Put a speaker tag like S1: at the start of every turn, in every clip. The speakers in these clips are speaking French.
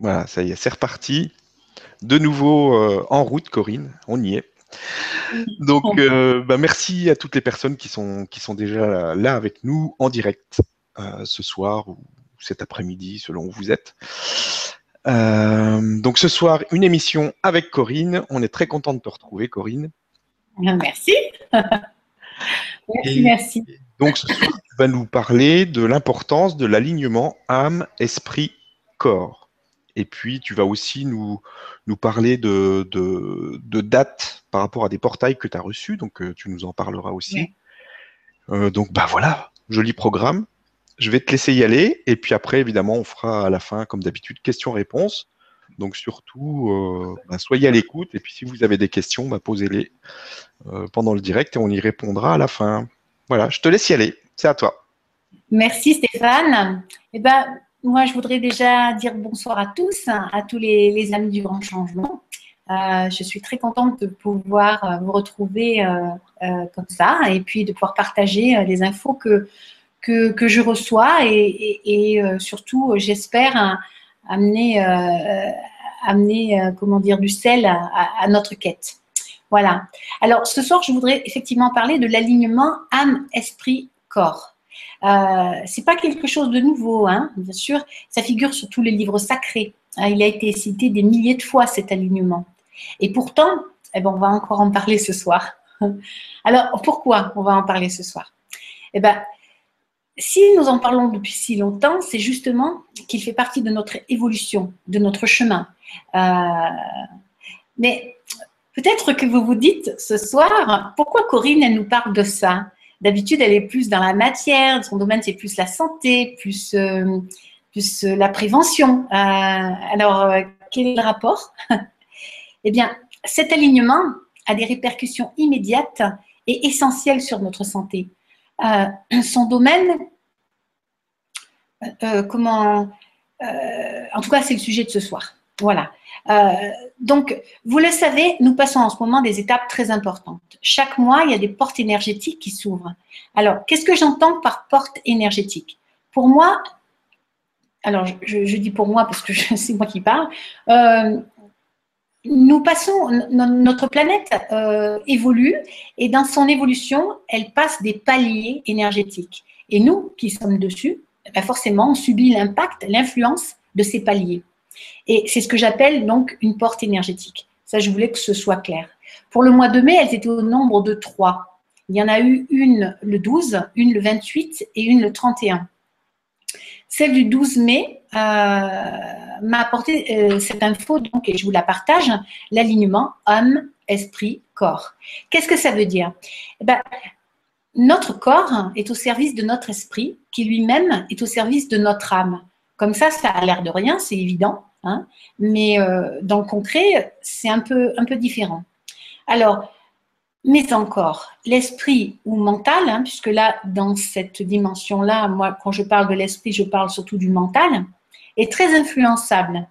S1: Voilà, ça y est, c'est reparti. De nouveau euh, en route, Corinne, on y est. Donc, euh, bah, merci à toutes les personnes qui sont, qui sont déjà là avec nous en direct euh, ce soir ou cet après-midi, selon où vous êtes. donc, ce soir, une émission avec Corinne. On est très content de te retrouver, Corinne.
S2: Merci. merci, merci.
S1: Donc, ce soir, tu vas nous parler de l'importance de l'alignement âme, esprit, corps. Et puis, tu vas aussi nous, nous parler de, de, dates par rapport à des portails que tu as reçus. Donc, euh, tu nous en parleras aussi. Euh, donc, bah voilà, joli programme. Je vais te laisser y aller. Et puis après, évidemment, on fera à la fin, comme d'habitude, questions-réponses. Donc, surtout, euh, bah, soyez à l'écoute. Et puis, si vous avez des questions, bah, posez-les pendant le direct et on y répondra à la fin. Voilà, je te laisse y aller. C'est à toi.
S2: Merci Stéphane. Eh ben, moi, je voudrais déjà dire bonsoir à tous, à tous les, amis du Grand Changement. Euh, je suis très contente de pouvoir euh, vous retrouver euh, comme ça et puis de pouvoir partager les infos que, que, je reçois et, surtout, j'espère, amener, amener comment dire, du sel à, notre quête. Voilà. Alors, ce soir, je voudrais effectivement parler de l'alignement âme, esprit, corps. Euh, c'est pas quelque chose de nouveau, hein, bien sûr. Ça figure sur tous les livres sacrés. Hein. il a été cité des milliers de fois cet alignement. Et pourtant, eh ben, on va encore en parler ce soir. Alors, pourquoi on va en parler ce soir? Eh ben, si nous en parlons depuis si longtemps, c'est justement qu'il fait partie de notre évolution, de notre chemin. Euh, mais peut-être que vous vous dites ce soir, pourquoi Corinne, elle nous parle de ça? D'habitude, elle est plus dans la matière, son domaine c'est plus la santé, plus, euh, euh, la prévention. Euh, alors, quel est le rapport? Eh bien, cet alignement a des répercussions immédiates et essentielles sur notre santé. son domaine, comment, en tout cas, c'est le sujet de ce soir. Voilà. Euh, donc, vous le savez, nous passons en ce moment des étapes très importantes. Chaque mois, il y a des portes énergétiques qui s'ouvrent. Alors, qu'est-ce que j'entends par porte énergétique? Pour moi, alors je, dis pour moi parce que c'est moi qui parle, euh, nous passons, notre planète euh, évolue et dans son évolution, elle passe des paliers énergétiques. Et nous qui sommes dessus, ben forcément, on subit l'impact, l'influence de ces paliers. Et c'est ce que j'appelle donc une porte énergétique. Ça, je voulais que ce soit clair. Pour le mois de mai, elles étaient au nombre de trois. Il y en a eu une le 12, une le 28 et une le 31. Celle du 12 mai euh, m'a apporté euh, cette info, donc, et je vous la partage, l'alignement homme, esprit, corps. Qu'est-ce que ça veut dire? Eh ben, Notre corps est au service de notre esprit, qui lui-même est au service de notre âme. Comme ça, ça a l'air de rien, c'est évident, hein, mais euh, dans le concret, c'est un peu, un peu différent. Alors, mais encore, l'esprit ou mental, hein, puisque là, dans cette dimension-là, moi, quand je parle de l'esprit, je parle surtout du mental, est très influençable.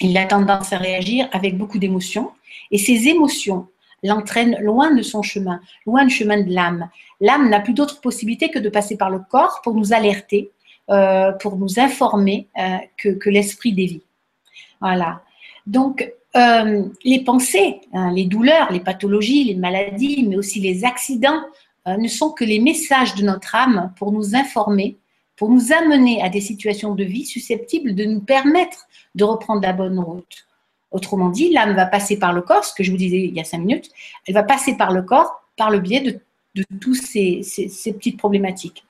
S2: Il a tendance à réagir avec beaucoup d'émotions, et ces émotions l'entraînent loin de son chemin, loin du chemin de l'âme. L'âme n'a plus d'autre possibilité que de passer par le corps pour nous alerter, euh, pour nous informer euh, que, l'esprit dévie. Voilà. Donc, euh, les pensées, hein, les douleurs, les pathologies, les maladies, mais aussi les accidents ne sont que les messages de notre âme pour nous informer, pour nous amener à des situations de vie susceptibles de nous permettre de reprendre la bonne route. Autrement dit, l'âme va passer par le corps, ce que je vous disais il y a cinq minutes, elle va passer par le corps par le biais de, de toutes ces petites problématiques.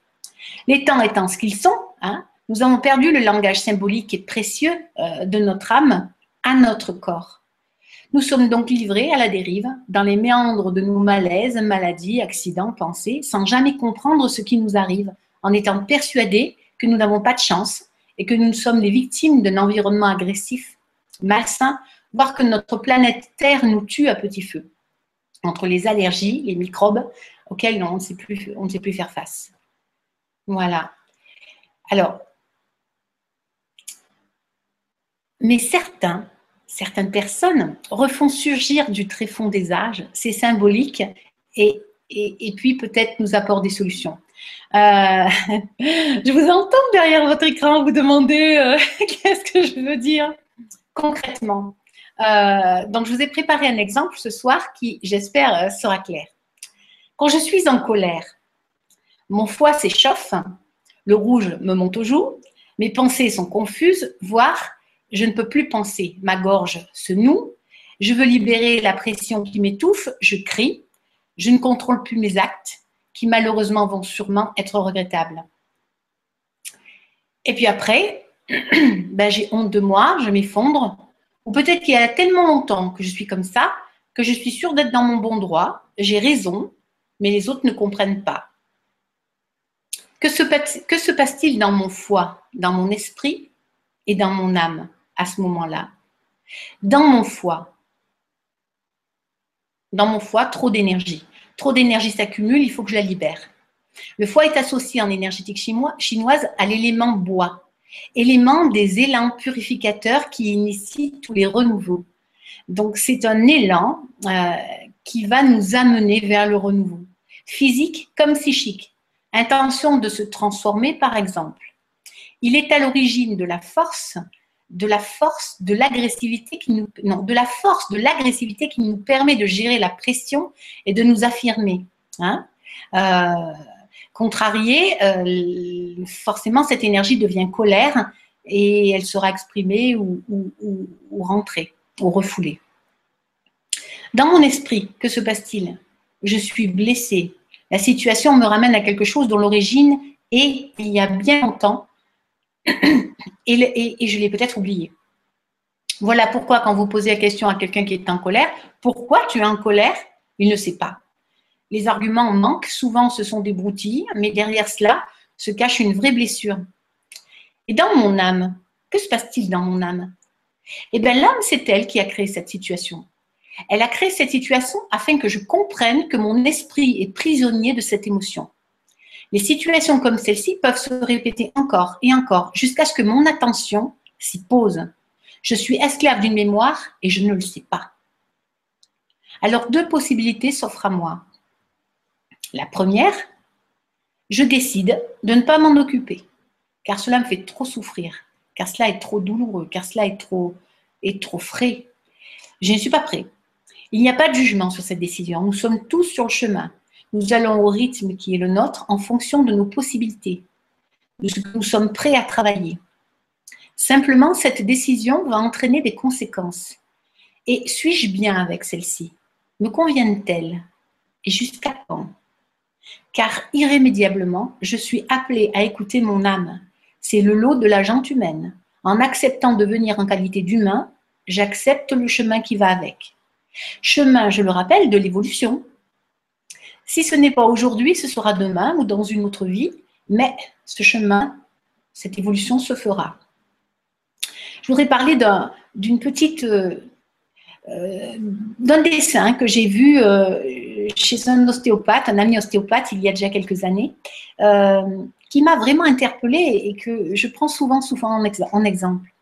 S2: Les temps étant ce qu'ils sont, hein, nous avons perdu le langage symbolique et précieux euh, de notre âme à notre corps. Nous sommes donc livrés à la dérive, dans les méandres de nos malaises, maladies, accidents, pensées, sans jamais comprendre ce qui nous arrive, en étant persuadés que nous n'avons pas de chance et que nous sommes les victimes d'un environnement agressif, malsain, voire que notre planète Terre nous tue à petit feu, entre les allergies, les microbes auxquels on ne sait plus, on ne sait plus faire face. Voilà. Alors, mais certains, certaines personnes refont surgir du tréfonds des âges, c'est symbolique, et, puis peut-être nous apportent des solutions. Euh, je vous entends derrière votre écran vous demander euh, qu'est-ce que je veux dire. concrètement? Euh, donc, je vous ai préparé un exemple ce soir qui, j'espère, sera clair. Quand je suis en colère, mon foie s'échauffe, le rouge me monte aux joues, mes pensées sont confuses, voire je ne peux plus penser, ma gorge se noue, je veux libérer la pression qui m'étouffe, je crie, je ne contrôle plus mes actes, qui malheureusement vont sûrement être regrettables. Et puis après, ben, j'ai honte de moi, je m'effondre, ou peut-être qu'il y a tellement longtemps que je suis comme ça, que je suis sûre d'être dans mon bon droit, j'ai raison, mais les autres ne comprennent pas. Que se, passe-t-il dans mon foie, dans mon esprit et dans mon âme à ce moment-là? Dans mon foie, dans mon foie, trop d'énergie. Trop d'énergie s'accumule, il faut que je la libère. Le foie est associé en énergétique chinoise à l'élément bois, élément des élans purificateurs qui initie tous les renouveaux. Donc c'est un élan euh, qui va nous amener vers le renouveau, physique comme psychique. Intention de se transformer par exemple. Il est à l'origine de la force, de la force, de l'agressivité qui nous, non, qui nous permet de gérer la pression et de nous affirmer. Hein euh, contrarié, euh, forcément cette énergie devient colère et elle sera exprimée ou, ou rentrée ou refoulée. Dans mon esprit, que se passe-t-il? Je suis blessée. La situation me ramène à quelque chose dont l'origine est il y a bien longtemps et, je l'ai peut-être oublié. Voilà pourquoi quand vous posez la question à quelqu'un qui est en colère, pourquoi tu es en colère Il ne sait pas. Les arguments manquent, souvent ce sont des broutilles, mais derrière cela se cache une vraie blessure. Et dans mon âme, que se passe-t-il dans mon âme? Eh bien l'âme, c'est elle qui a créé cette situation. Elle a créé cette situation afin que je comprenne que mon esprit est prisonnier de cette émotion. Les situations comme celle-ci peuvent se répéter encore et encore jusqu'à ce que mon attention s'y pose. Je suis esclave d'une mémoire et je ne le sais pas. Alors deux possibilités s'offrent à moi. La première, je décide de ne pas m'en occuper, car cela me fait trop souffrir, car cela est trop douloureux, car cela est trop, est trop frais. Je ne suis pas prêt. Il n'y a pas de jugement sur cette décision. Nous sommes tous sur le chemin. Nous allons au rythme qui est le nôtre en fonction de nos possibilités, de ce que nous sommes prêts à travailler. Simplement, cette décision va entraîner des conséquences. Et suis-je bien avec celle-ci? Me conviennent-elles? Et jusqu'à quand? Car irrémédiablement, je suis appelée à écouter mon âme. C'est le lot de la gente humaine. En acceptant de venir en qualité d'humain, j'accepte le chemin qui va avec. Chemin, je le rappelle, de l'évolution, si ce n'est pas aujourd'hui, ce sera demain ou dans une autre vie, mais ce chemin, cette évolution se fera. Je voudrais parler d'une petite, euh, euh, d'un dessin que j'ai vu euh, chez un ostéopathe, un ami ostéopathe, il y a déjà quelques années, qui m'a vraiment interpellée et que je prends souvent, souvent en, exemple.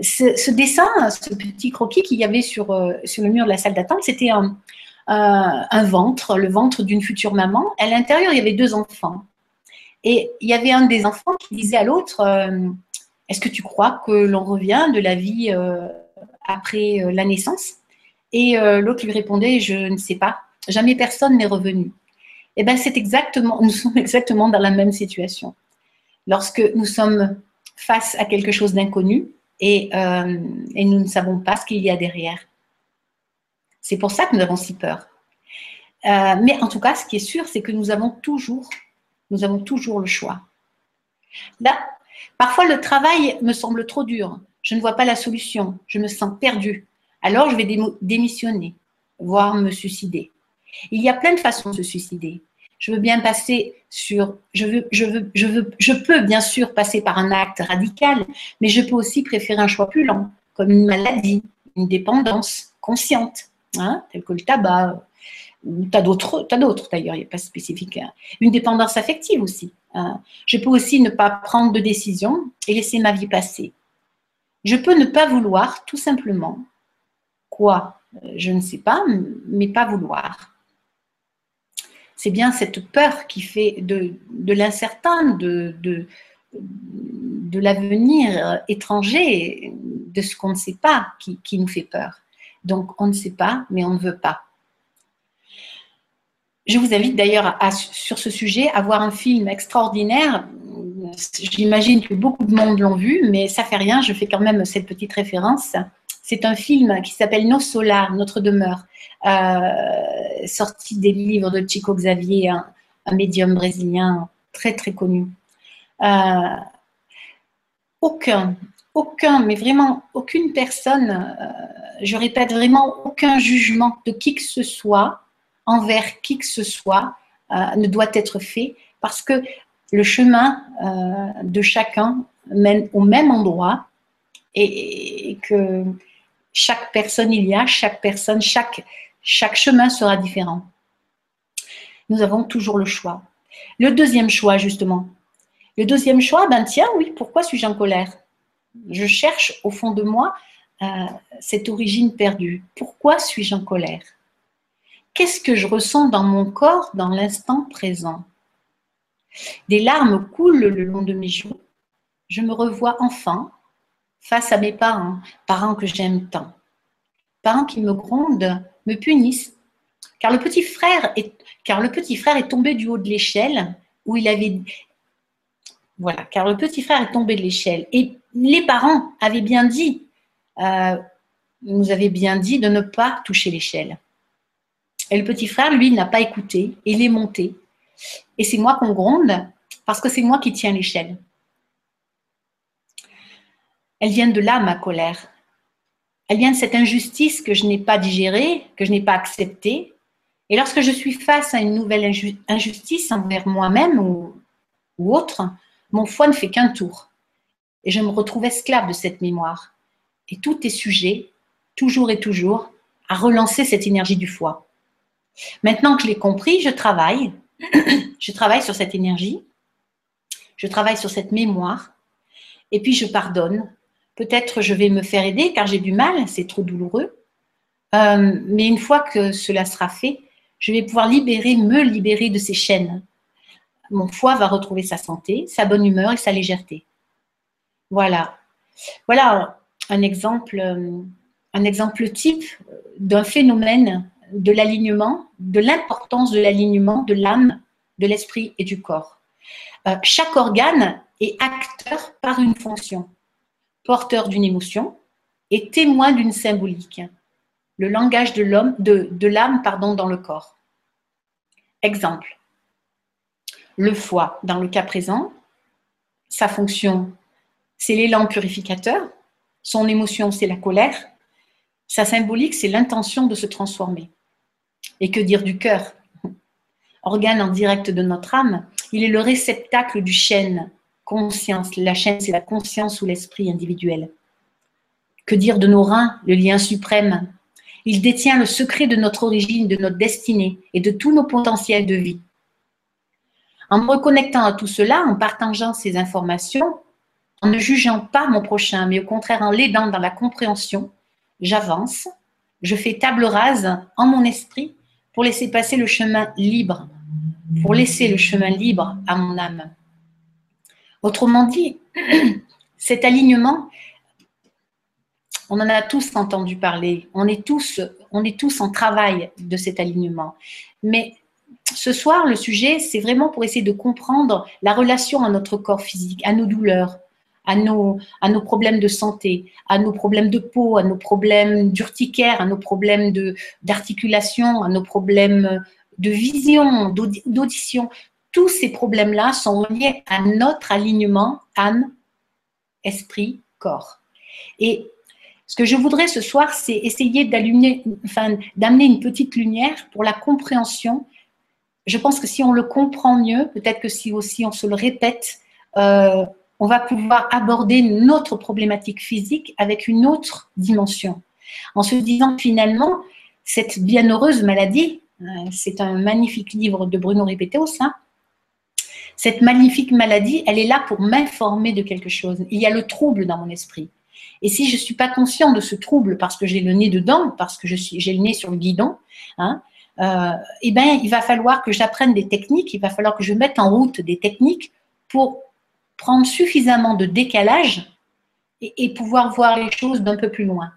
S2: Ce, dessin, ce petit croquis qu'il y avait sur, sur le mur de la salle d'attente, c'était un, un ventre, le ventre d'une future maman. À l'intérieur, il y avait deux enfants. Et il y avait un des enfants qui disait à l'autre, euh, est-ce que tu crois que l'on revient de la vie euh, après euh, la naissance? Et l'autre lui répondait, je ne sais pas, jamais personne n'est revenu. Et eh bien, c'est exactement, nous sommes exactement dans la même situation. Lorsque nous sommes face à quelque chose d'inconnu et, et nous ne savons pas ce qu'il y a derrière. C'est pour ça que nous avons si peur. Euh, mais en tout cas, ce qui est sûr, c'est que nous avons toujours, nous avons toujours le choix. Là, parfois le travail me semble trop dur. Je ne vois pas la solution. Je me sens perdue. Alors je vais démissionner, voire me suicider. Il y a plein de façons de se suicider. Je veux bien passer sur, je veux, je veux, je veux, je peux bien sûr passer par un acte radical, mais je peux aussi préférer un choix plus lent, comme une maladie, une dépendance consciente hein, tel que le tabac, ou tu as d'autres d'ailleurs, il n'y a pas spécifique. Hein. Une dépendance affective aussi. Hein. Je peux aussi ne pas prendre de décision et laisser ma vie passer. Je peux ne pas vouloir, tout simplement. Quoi? Je ne sais pas, mais pas vouloir. C'est bien cette peur qui fait de, l'incertain, de, l'avenir étranger, de ce qu'on ne sait pas qui, qui nous fait peur. Donc, on ne sait pas, mais on ne veut pas. Je vous invite d'ailleurs sur ce sujet à voir un film extraordinaire. J'imagine que beaucoup de monde l'ont vu, mais ça fait rien, je fais quand même cette petite référence. C'est un film qui s'appelle Nos Solar, Notre demeure, euh, sorti des livres de Chico Xavier, un, médium brésilien très très connu. Euh, aucun, aucun, mais vraiment aucune personne, euh, je répète vraiment aucun jugement de qui que ce soit envers qui que ce soit ne doit être fait parce que le chemin de chacun mène au même endroit et, que chaque personne il y a, chaque personne, chaque, chemin sera différent. Nous avons toujours le choix. Le deuxième choix, justement. Le deuxième choix, ben tiens, oui, pourquoi suis-je en colère? Je cherche au fond de moi euh, cette origine perdue. Pourquoi suis-je en colère? Qu'est-ce que je ressens dans mon corps dans l'instant présent? Des larmes coulent le long de mes joues. Je me revois enfant face à mes parents, parents que j'aime tant. Parents qui me grondent, me punissent. Car le petit frère est, car le petit frère est tombé du haut de l'échelle où il avait. Voilà, car le petit frère est tombé de l'échelle. Et les parents avaient bien dit, euh, nous avaient bien dit de ne pas toucher l'échelle. Et le petit frère, lui, n'a pas écouté, il est monté. Et c'est moi qu'on gronde parce que c'est moi qui tiens l'échelle. Elle vient de là, ma colère. Elle vient de cette injustice que je n'ai pas digérée, que je n'ai pas acceptée. Et lorsque je suis face à une nouvelle injustice envers moi-même ou, autre, mon foie ne fait qu'un tour. Et je me retrouve esclave de cette mémoire. Et tout est sujet, toujours et toujours, à relancer cette énergie du foie. Maintenant que je l'ai compris, je travaille. je travaille sur cette énergie. Je travaille sur cette mémoire. Et puis je pardonne. Peut-être je vais me faire aider car j'ai du mal, c'est trop douloureux. Euh, mais une fois que cela sera fait, je vais pouvoir libérer, me libérer de ces chaînes. Mon foie va retrouver sa santé, sa bonne humeur et sa légèreté. Voilà. Voilà un exemple, euh, un exemple type d'un phénomène de l'alignement, de l'importance de l'alignement de l'âme, de l'esprit et du corps. Euh, chaque organe est acteur par une fonction, porteur d'une émotion et témoin d'une symbolique. Le langage de l'âme, dans le corps. Exemple. Le foie, dans le cas présent, sa fonction, c'est l'élan purificateur. Son émotion, c'est la colère. Sa symbolique, c'est l'intention de se transformer. Et que dire du cœur? Organe en direct de notre âme, il est le réceptacle du chêne, La chaîne, c'est la conscience ou l'esprit individuel. Que dire de nos reins, le lien suprême? Il détient le secret de notre origine, de notre destinée et de tous nos potentiels de vie. En me reconnectant à tout cela, en partageant ces informations, en ne jugeant pas mon prochain, mais au contraire en l'aidant dans la compréhension, j'avance, je fais table rase en mon esprit pour laisser passer le chemin libre, pour laisser le chemin libre à mon âme. Autrement dit, cet alignement, on en a tous entendu parler, on est tous, en travail de cet alignement. Mais ce soir, le sujet, c'est vraiment pour essayer de comprendre la relation à notre corps physique, à nos douleurs, à nos, à nos problèmes de santé, à nos problèmes de peau, à nos problèmes d'urticaire, à nos problèmes d'articulation, à nos problèmes de vision, d'audition. Tous ces problèmes-là sont reliés à notre alignement âme, esprit, corps. Et ce que je voudrais ce soir, c'est essayer d'allumer, enfin, d'amener une petite lumière pour la compréhension. Je pense que si on le comprend mieux, peut-être que si aussi on se le répète, euh, on va pouvoir aborder notre problématique physique avec une autre dimension. En se disant finalement, cette bienheureuse maladie, euh, c'est un magnifique livre de Bruno Ripéteos, hein, cette magnifique maladie, elle est là pour m'informer de quelque chose. Il y a le trouble dans mon esprit. Et si je ne suis pas conscient de ce trouble parce que j'ai le nez dedans, parce que j'ai le nez sur le guidon, hein, euh, eh ben, il va falloir que j'apprenne des techniques, il va falloir que je mette en route des techniques pour prendre suffisamment de décalage et, pouvoir voir les choses d'un peu plus loin.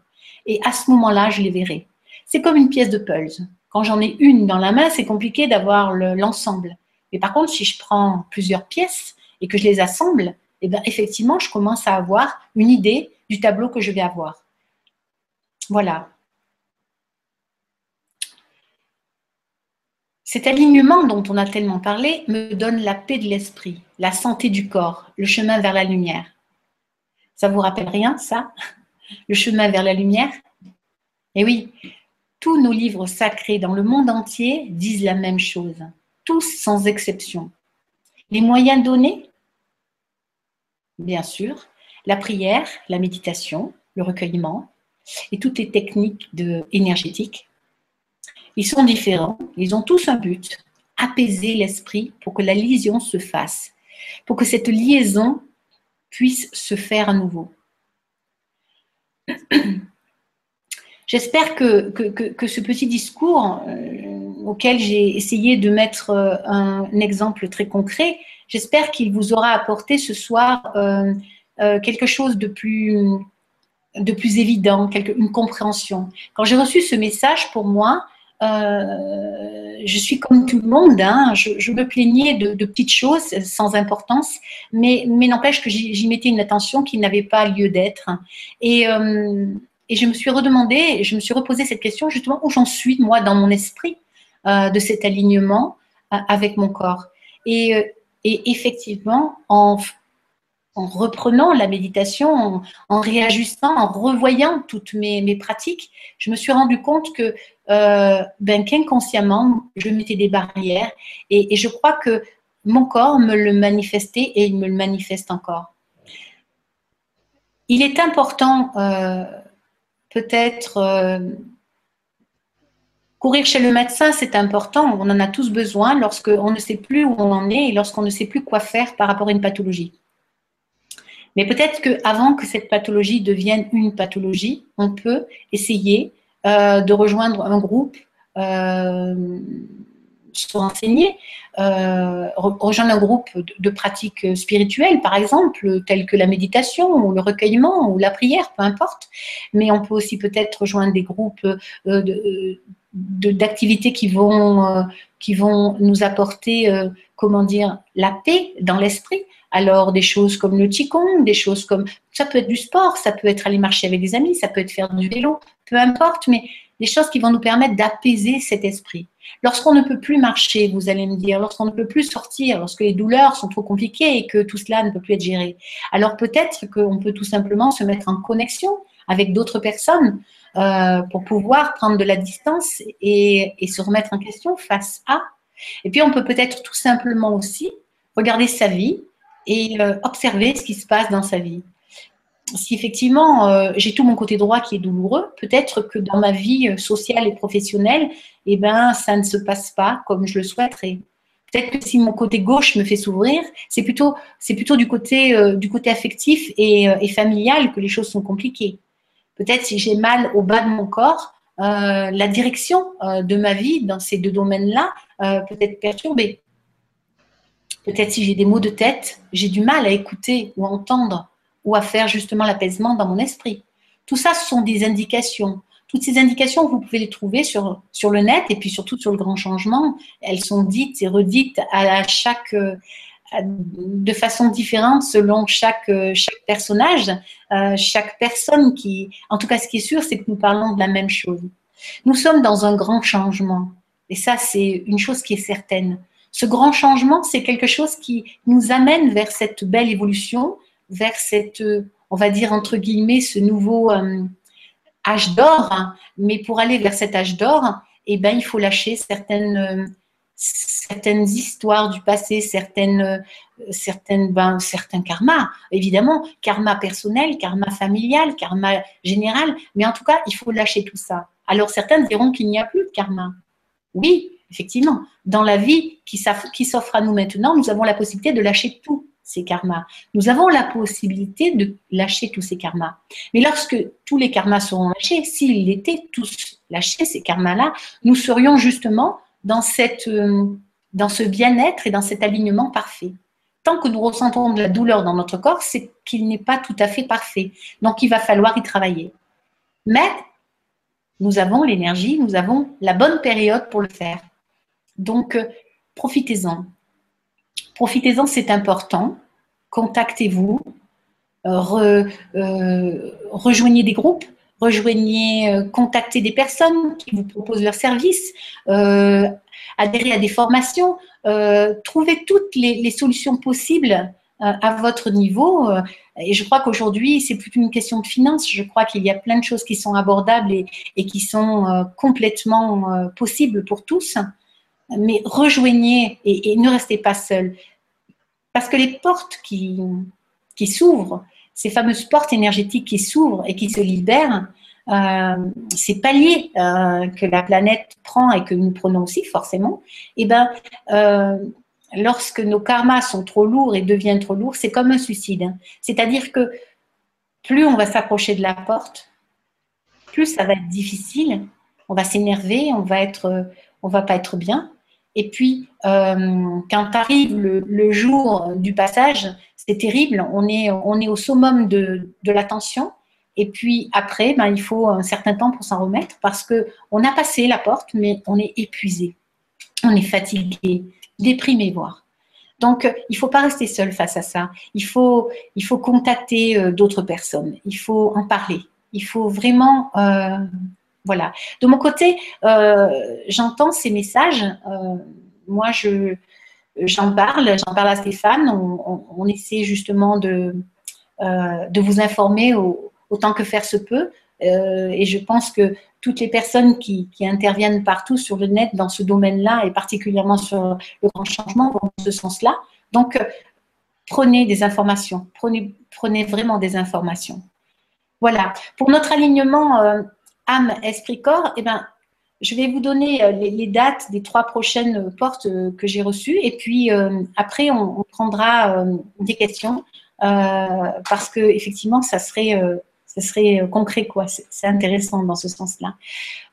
S2: Et à ce moment-là, je les verrai. C'est comme une pièce de puzzle. Quand j'en ai une dans la main, c'est compliqué d'avoir l'ensemble. Mais par contre, si je prends plusieurs pièces et que je les assemble, eh bien, effectivement, je commence à avoir une idée du tableau que je vais avoir. Voilà. Cet alignement dont on a tellement parlé me donne la paix de l'esprit, la santé du corps, le chemin vers la lumière. Ça vous rappelle rien, ça? Le chemin vers la lumière? Eh oui, tous nos livres sacrés dans le monde entier disent la même chose, tous sans exception. Les moyens donnés Bien sûr, la prière, la méditation, le recueillement et toutes les techniques énergétiques ils sont différents, ils ont tous un but, apaiser l'esprit pour que la liaison se fasse, pour que cette liaison puisse se faire à nouveau. J'espère que, que, ce petit discours euh, auquel j'ai essayé de mettre euh, un, exemple très concret, j'espère qu'il vous aura apporté ce soir euh, quelque chose de plus, de plus évident, une compréhension. Quand j'ai reçu ce message, pour moi, euh, je suis comme tout le monde, hein. je, me plaignais de, petites choses sans importance, mais, n'empêche que j'y mettais une attention qui n'avait pas lieu d'être. Et, euh, et, je me suis redemandé, je me suis reposé cette question justement où j'en suis, moi, dans mon esprit, euh, de cet alignement avec mon corps. Et, et effectivement, en, en reprenant la méditation, en, réajustant, en revoyant toutes mes, pratiques, je me suis rendu compte que euh, ben, qu'inconsciemment, je mettais des barrières et, je crois que mon corps me le manifestait et il me le manifeste encore. Il est important, euh, peut-être, euh, courir chez le médecin, c'est important, on en a tous besoin lorsqu'on ne sait plus où on en est et lorsqu'on ne sait plus quoi faire par rapport à une pathologie. Mais peut-être qu'avant que cette pathologie devienne une pathologie, on peut essayer euh, de rejoindre un groupe, euh, se renseigner, euh, rejoindre un groupe de, pratiques spirituelles, par exemple, telles que la méditation ou le recueillement ou la prière, peu importe. Mais on peut aussi peut-être rejoindre des groupes d'activités qui vont qui vont nous apporter comment dire la paix dans l'esprit alors des choses comme le qigong, des choses comme ça peut être du sport, ça peut être aller marcher avec des amis, ça peut être faire du vélo, peu importe, mais des choses qui vont nous permettre d'apaiser cet esprit. Lorsqu'on ne peut plus marcher, vous allez me dire, lorsqu'on ne peut plus sortir, lorsque les douleurs sont trop compliquées et que tout cela ne peut plus être géré, alors peut-être qu'on peut tout simplement se mettre en connexion avec d'autres personnes euh, pour pouvoir prendre de la distance et, se remettre en question face à. Et puis on peut peut-être tout simplement aussi regarder sa vie, et euh, observer ce qui se passe dans sa vie. Si effectivement euh, j'ai tout mon côté droit qui est douloureux, peut-être que dans ma vie sociale et professionnelle, eh ben, ça ne se passe pas comme je le souhaiterais. Peut-être que si mon côté gauche me fait s'ouvrir, c'est plutôt, c'est plutôt du côté, du côté affectif et, familial que les choses sont compliquées. Peut-être si j'ai mal au bas de mon corps, la direction de ma vie dans ces deux domaines-là peut être perturbée. Peut-être si j'ai des maux de tête, j'ai du mal à écouter ou à entendre ou à faire justement l'apaisement dans mon esprit. Tout ça, ce sont des indications. Toutes ces indications, vous pouvez les trouver sur le net et puis surtout sur le grand changement. Elles sont dites et redites à chaque, de façon différente selon chaque, chaque personnage, euh, chaque personne qui, en tout cas, ce qui est sûr, c'est que nous parlons de la même chose. Nous sommes dans un grand changement. Et ça, c'est une chose qui est certaine. Ce grand changement, c'est quelque chose qui nous amène vers cette belle évolution, vers cette, on va dire entre guillemets, ce nouveau euh, âge d'or. Mais pour aller vers cet âge d'or, eh ben, il faut lâcher certaines, euh, certaines histoires du passé, certaines, euh, certaines, ben, certains karmas, évidemment, karma personnel, karma familial, karma général, mais en tout cas, il faut lâcher tout ça. Alors certains diront qu'il n'y a plus de karma. Oui, effectivement, dans la vie qui s'offre à nous maintenant, nous avons la possibilité de lâcher tous ces karmas. Nous avons la possibilité de lâcher tous ces karmas. Mais lorsque tous les karmas seront lâchés, s'ils étaient tous lâchés, ces karmas-là, nous serions justement dans, cette, euh, dans ce bien-être et dans cet alignement parfait. tant que nous ressentons de la douleur dans notre corps, c'est qu'il n'est pas tout à fait parfait. Donc, il va falloir y travailler. Mais nous avons l'énergie, nous avons la bonne période pour le faire. Donc, euh, profitez-en. Profitez-en, c'est important. Contactez-vous. Euh, rejoignez des groupes. Rejoignez, contactez des personnes qui vous proposent leurs services. adhérez à des formations. trouvez toutes les solutions possibles à votre niveau. Euh, et je crois qu'aujourd'hui, c'est plus qu'une question de finances. Je crois qu'il y a plein de choses qui sont abordables et, qui sont euh, complètement euh, possibles pour tous. Mais rejoignez et, ne restez pas seul. Parce que les portes qui s'ouvrent, ces fameuses portes énergétiques qui s'ouvrent et qui se libèrent, ces paliers que la planète prend et que nous prenons aussi forcément, et eh ben, lorsque nos karmas sont trop lourds et deviennent trop lourds, c'est comme un suicide. Hein. C'est-à-dire que plus on va s'approcher de la porte, plus ça va être difficile. On va s'énerver, on va être, on va pas être bien. Et puis, euh, quand arrive le, jour du passage, c'est terrible. On est, on est au summum de, de la. Et puis après, ben, il faut un certain temps pour s'en remettre parce que on a passé la porte, mais on est épuisé, on est fatigué, déprimé, voire. Donc, il ne faut pas rester seul face à ça. Il faut, il faut contacter euh, d'autres personnes. Il faut en parler. Il faut vraiment, euh, voilà. De mon côté, euh, j'entends ces messages. moi, je, j'en parle, j'en parle à Stéphane. On, essaie justement de, de vous informer autant que faire se peut. et je pense que toutes les personnes qui, interviennent partout sur le net dans ce domaine-là et particulièrement sur le grand changement vont dans ce sens-là. Donc, euh, prenez des informations, prenez, vraiment des informations. Voilà. Pour notre alignement euh, âme, esprit, corps, eh ben, je vais vous donner euh, les, dates des trois prochaines portes que j'ai reçues et puis après on, prendra des questions parce que effectivement ça serait ce serait euh, concret, quoi. C'est intéressant dans ce sens-là.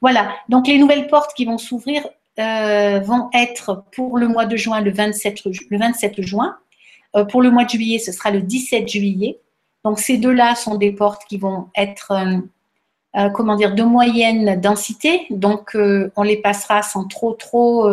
S2: Voilà. Donc, les nouvelles portes qui vont s'ouvrir euh, vont être pour le mois de juin, le 27, le 27 juin. Euh, pour le mois de juillet, ce sera le 17 juillet. Donc, ces deux-là sont des portes qui vont être, comment dire, de moyenne densité. Donc, on les passera sans trop, trop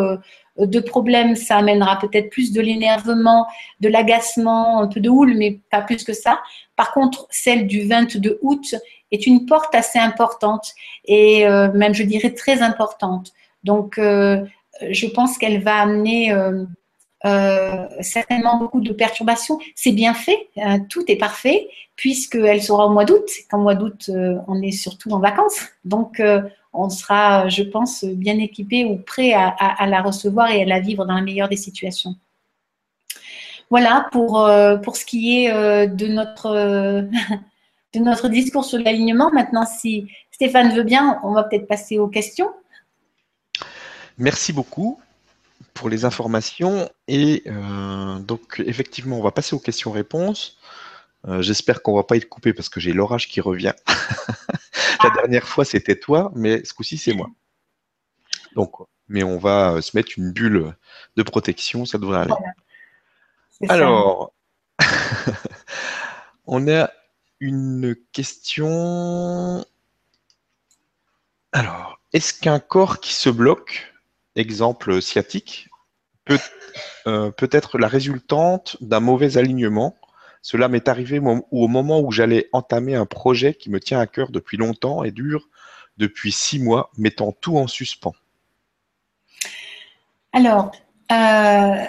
S2: de problèmes. Ça amènera peut-être plus de l'énervement, de l'agacement, un peu de houle, mais pas plus que ça. Par contre, celle du 22 août est une porte assez importante et euh, même, je dirais, très importante. Donc, euh, je pense qu'elle va amener euh, certainement beaucoup de perturbations. C'est bien fait, tout est parfait, puisqu'elle sera au mois d'août. Qu'en mois d'août, on est surtout en vacances. Donc, on sera, je pense, bien équipé ou prêt à, la recevoir et à la vivre dans la meilleure des situations. Voilà pour, euh, pour ce qui est euh, de, notre, euh, de notre discours sur l'alignement. Maintenant, si Stéphane veut bien, on va peut-être passer aux questions.
S1: Merci beaucoup pour les informations. Et donc, effectivement, on va passer aux questions-réponses. J'espère qu'on va pas être coupé parce que j'ai l'orage qui revient. La dernière fois, c'était toi, mais ce coup-ci, c'est moi. Donc, mais on va se mettre une bulle de protection, ça devrait aller. Alors, on a une question. Alors, est-ce qu'un corps qui se bloque, exemple sciatique, peut, euh, peut être la résultante d'un mauvais alignement Cela m'est arrivé au moment où j'allais entamer un projet qui me tient à cœur depuis longtemps et dure depuis six mois, mettant tout en suspens.
S2: Alors, euh,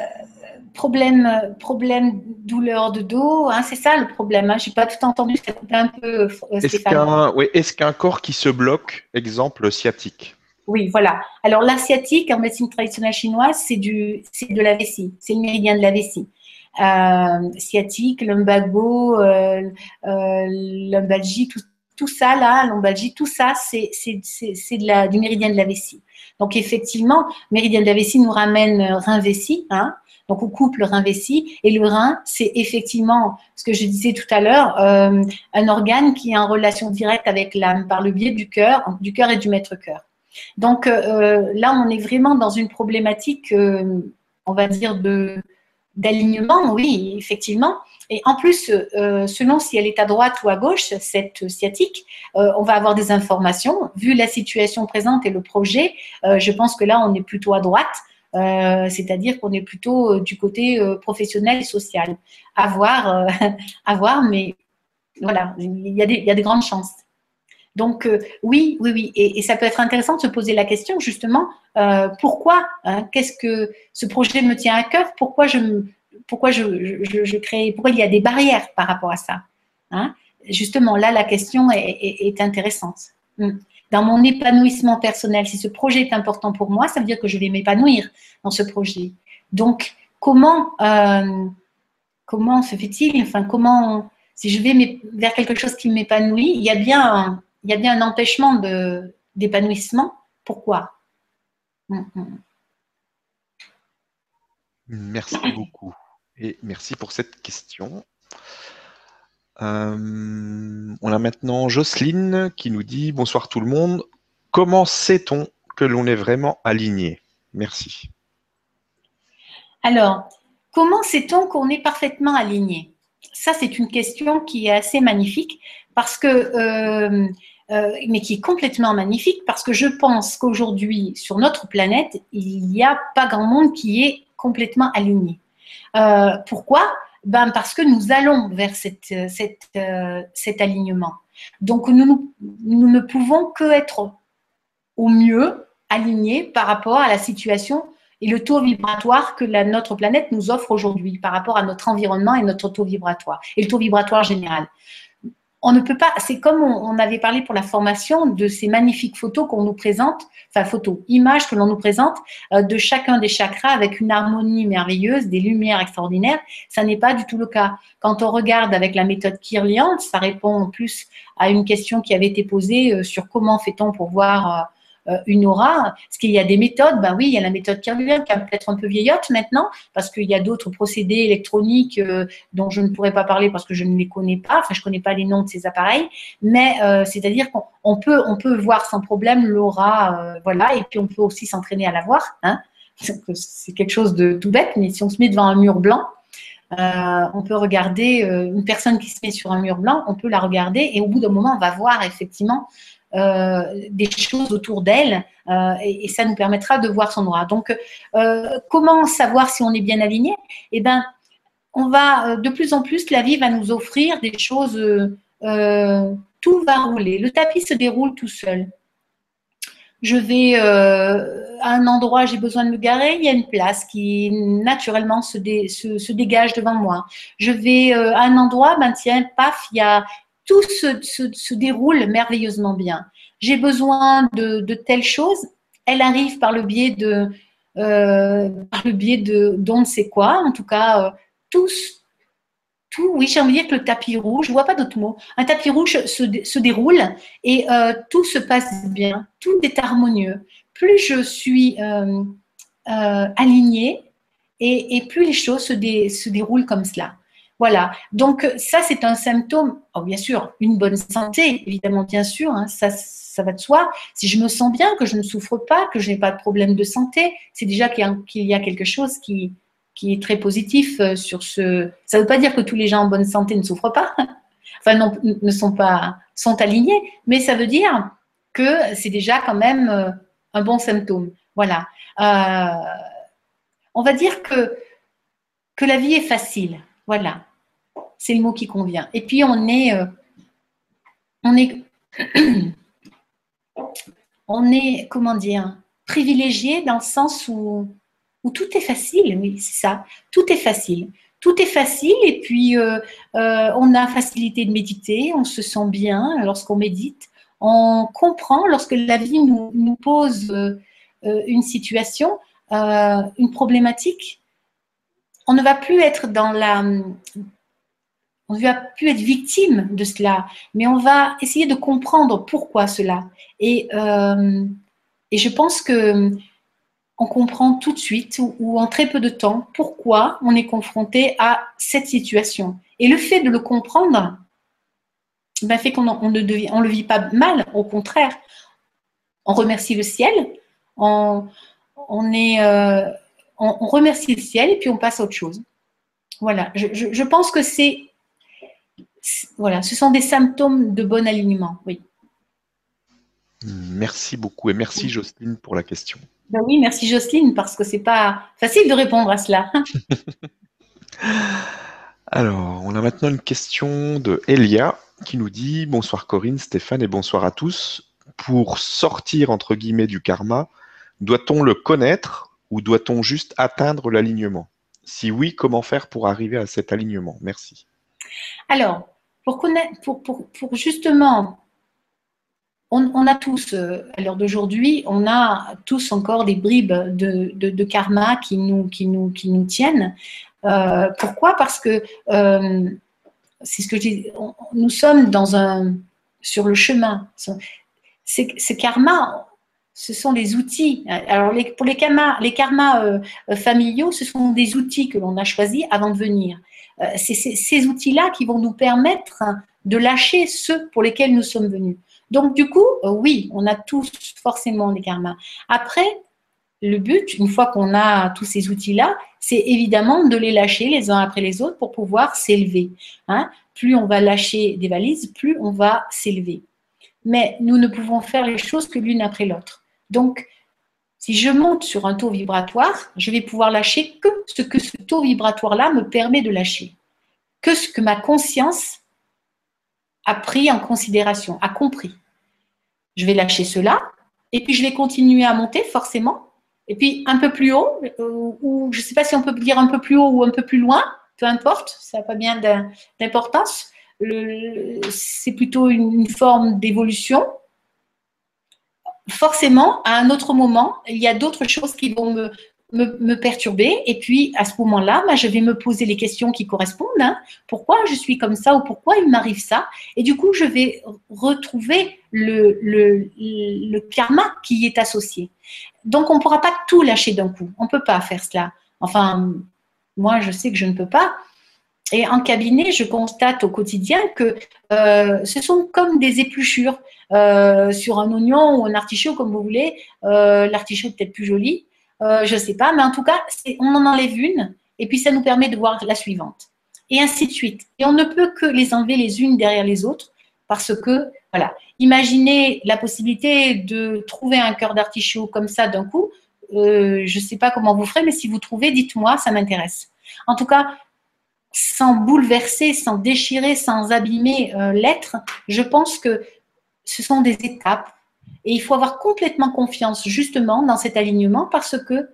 S2: problème, problème douleur de dos, hein, c'est ça le problème. Hein. Je n'ai pas tout entendu, ça un peu.
S1: Euh, est-ce qu'un corps qui se bloque, exemple sciatique?
S2: Oui, voilà. Alors la sciatique en médecine traditionnelle chinoise, c'est de la vessie, c'est le méridien de la vessie. Euh, sciatique, lumbago, euh, euh tout, ça là, tout ça, c'est du méridien de la vessie. Donc effectivement, méridien de la vessie nous ramène rein vessie, hein, donc, on coupe le rein vessie. Et le rein, c'est effectivement ce que je disais tout à l'heure, euh, un organe qui est en relation directe avec l'âme par le biais du cœur, du cœur et du maître-cœur. Donc euh, là, on est vraiment dans une problématique, euh, on va dire, d'alignement, oui, effectivement. Et en plus, euh, selon si elle est à droite ou à gauche, cette sciatique, euh, on va avoir des informations. Vu la situation présente et le projet, euh, je pense que là, on est plutôt à droite. c'est-à-dire qu'on est plutôt du côté professionnel et social. À voir, à voir, mais voilà, il y, a il y a des grandes chances. Donc oui, oui, oui, et, ça peut être intéressant de se poser la question justement pourquoi, hein, qu'est-ce que ce projet me tient à cœur, pourquoi je pourquoi je, crée, pourquoi il y a des barrières par rapport à ça. Hein? Justement, là, la question est, intéressante. Hmm. Dans mon épanouissement personnel, si ce projet est important pour moi, ça veut dire que je vais m'épanouir dans ce projet. Donc, comment, euh, comment se fait-il? Enfin, comment, si je vais vers quelque chose qui m'épanouit, il y a bien il y a bien un empêchement d'épanouissement. Pourquoi? Hmm, hmm.
S1: Merci beaucoup et merci pour cette question. Euh, on a maintenant Jocelyne qui nous dit Bonsoir tout le monde. Comment sait-on que l'on est vraiment aligné? Merci.
S2: Alors, comment sait-on qu'on est parfaitement aligné? Ça, c'est une question qui est assez magnifique parce que, euh, euh, mais qui est complètement magnifique parce que je pense qu'aujourd'hui, sur notre planète, il n'y a pas grand monde qui est complètement aligné. Euh, pourquoi? Ben Parce que nous allons vers euh, cet alignement. Donc, nous, nous ne pouvons que être au mieux alignés par rapport à la situation et le taux vibratoire que la, notre planète nous offre aujourd'hui par rapport à notre environnement et notre taux vibratoire et le taux vibratoire général on ne peut pas, c'est comme on, avait parlé pour la formation de ces magnifiques photos qu'on nous présente, enfin photos, images que l'on nous présente euh, de chacun des chakras avec une harmonie merveilleuse, des lumières extraordinaires. Ça n'est pas du tout le cas. Quand on regarde avec la méthode Kirlian, ça répond en plus à une question qui avait été posée euh, sur comment fait-on pour voir euh, une aura. Est-ce qu'il y a des méthodes Ben oui, il y a la méthode Kirlian qui est peut-être un peu vieillotte maintenant, parce qu'il y a d'autres procédés électroniques euh, dont je ne pourrais pas parler parce que je ne les connais pas. Enfin, je ne connais pas les noms de ces appareils, mais euh, c'est-à-dire qu'on peut, on peut voir sans problème l'aura, voilà, et puis on peut aussi s'entraîner à la voir. Hein. c'est quelque chose de tout bête, mais si on se met devant un mur blanc, on peut regarder une personne qui se met sur un mur blanc, on peut la regarder et au bout d'un moment, on va voir effectivement euh, des choses autour d'elle euh, et, ça nous permettra de voir son aura. Donc, euh, comment savoir si on est bien aligné? Eh bien, on va de plus en plus, la vie va nous offrir des choses. tout va rouler. Le tapis se déroule tout seul. Je vais à un endroit, j'ai besoin de me garer, il y a une place qui naturellement se, se, dégage devant moi. Je vais à un endroit, ben tiens, paf, il y a, tout se, déroule merveilleusement bien. J'ai besoin de, telles choses, elle arrive par le biais de, euh, par le biais de d'on ne sait quoi, en tout cas, euh, tous, tout, oui, j'ai envie de dire que le tapis rouge, je vois pas d'autre mot, un tapis rouge se, déroule et euh, tout se passe bien, tout est harmonieux. Plus je suis alignée et, plus les choses se déroulent comme cela. Voilà. Donc, ça, c'est un symptôme. Oh, bien sûr, une bonne santé, évidemment, bien sûr, hein, ça, va de soi. Si je me sens bien, que je ne souffre pas, que je n'ai pas de problème de santé, c'est déjà qu'il y, a quelque chose qui, est très positif euh, sur ce. Ça ne veut pas dire que tous les gens en bonne santé ne souffrent pas, enfin, ne sont pas sont alignés, mais ça veut dire que c'est déjà quand même euh, un bon symptôme. Voilà. Euh, on va dire que la vie est facile. Voilà c'est le mot qui convient. Et puis on est, euh, on est, on est, comment dire, privilégié dans le sens où, où tout est facile. Oui, c'est ça. Tout est facile. Tout est facile et puis euh, euh, on a facilité de méditer, on se sent bien lorsqu'on médite, on comprend lorsque la vie nous, nous pose une situation, une problématique, on ne va plus être dans la, on ne va plus être victime de cela, mais on va essayer de comprendre pourquoi cela. Et, euh, et je pense que on comprend tout de suite ou, en très peu de temps pourquoi on est confronté à cette situation. Et le fait de le comprendre ben, fait qu'on on ne on le vit pas mal, au contraire. On remercie le ciel, on, est, euh, on remercie le ciel et puis on passe à autre chose. Voilà, je, pense que c'est. Voilà, ce sont des symptômes de bon alignement, oui.
S1: Merci beaucoup et merci Jocelyne pour la question.
S2: Ben oui, merci Jocelyne parce que c'est pas facile de répondre à cela.
S1: Alors, on a maintenant une question de Elia qui nous dit Bonsoir Corinne, Stéphane et bonsoir à tous. Pour sortir entre guillemets du karma, doit-on le connaître ou doit-on juste atteindre l'alignement? Si oui, comment faire pour arriver à cet alignement? Merci.
S2: Alors, pour, justement, on, a tous, euh, à l'heure d'aujourd'hui, on a tous encore des bribes de, karma qui nous, tiennent. Euh, pourquoi? Parce que euh, c'est ce que je dis, nous sommes dans un, sur le chemin. Ces, karmas, ce sont des outils. Alors, pour les karmas, les familiaux, ce sont des outils que l'on a choisis avant de venir. Euh, c'est ces outils-là qui vont nous permettre de lâcher ceux pour lesquels nous sommes venus. Donc, du coup, euh, oui, on a tous forcément des karmas. Après, le but, une fois qu'on a tous ces outils-là, c'est évidemment de les lâcher les uns après les autres pour pouvoir s'élever. Hein. Plus on va lâcher des valises, plus on va s'élever. Mais nous ne pouvons faire les choses que l'une après l'autre. Donc, si je monte sur un taux vibratoire, je vais pouvoir lâcher que ce que ce taux vibratoire-là me permet de lâcher, que ce que ma conscience a pris en considération, a compris. Je vais lâcher cela, et puis je vais continuer à monter forcément, et puis un peu plus haut, euh, ou je ne sais pas si on peut dire un peu plus haut ou un peu plus loin, peu importe, ça n'a pas bien d'importance. C'est plutôt une forme d'évolution. Forcément, à un autre moment, il y a d'autres choses qui vont me, me, perturber. Et puis, à ce moment-là, bah, je vais me poser les questions qui correspondent. Hein. Pourquoi je suis comme ça ou pourquoi il m'arrive ça? Et du coup, je vais retrouver le, le, le karma qui y est associé. Donc, on ne pourra pas tout lâcher d'un coup. On ne peut pas faire cela. Enfin, moi, je sais que je ne peux pas. Et en cabinet, je constate au quotidien que euh, ce sont comme des épluchures euh, sur un oignon ou un artichaut, comme vous voulez. Euh, l'artichaut peut-être plus joli. Euh, je ne sais pas, mais en tout cas, on en enlève une et puis ça nous permet de voir la suivante. Et ainsi de suite. Et on ne peut que les enlever les unes derrière les autres parce que, voilà, imaginez la possibilité de trouver un cœur d'artichaut comme ça d'un coup. Je ne sais pas comment vous ferez, mais si vous trouvez, dites-moi, ça m'intéresse. En tout cas, sans bouleverser, sans déchirer, sans abîmer euh, l'être, je pense que ce sont des étapes et il faut avoir complètement confiance justement dans cet alignement parce que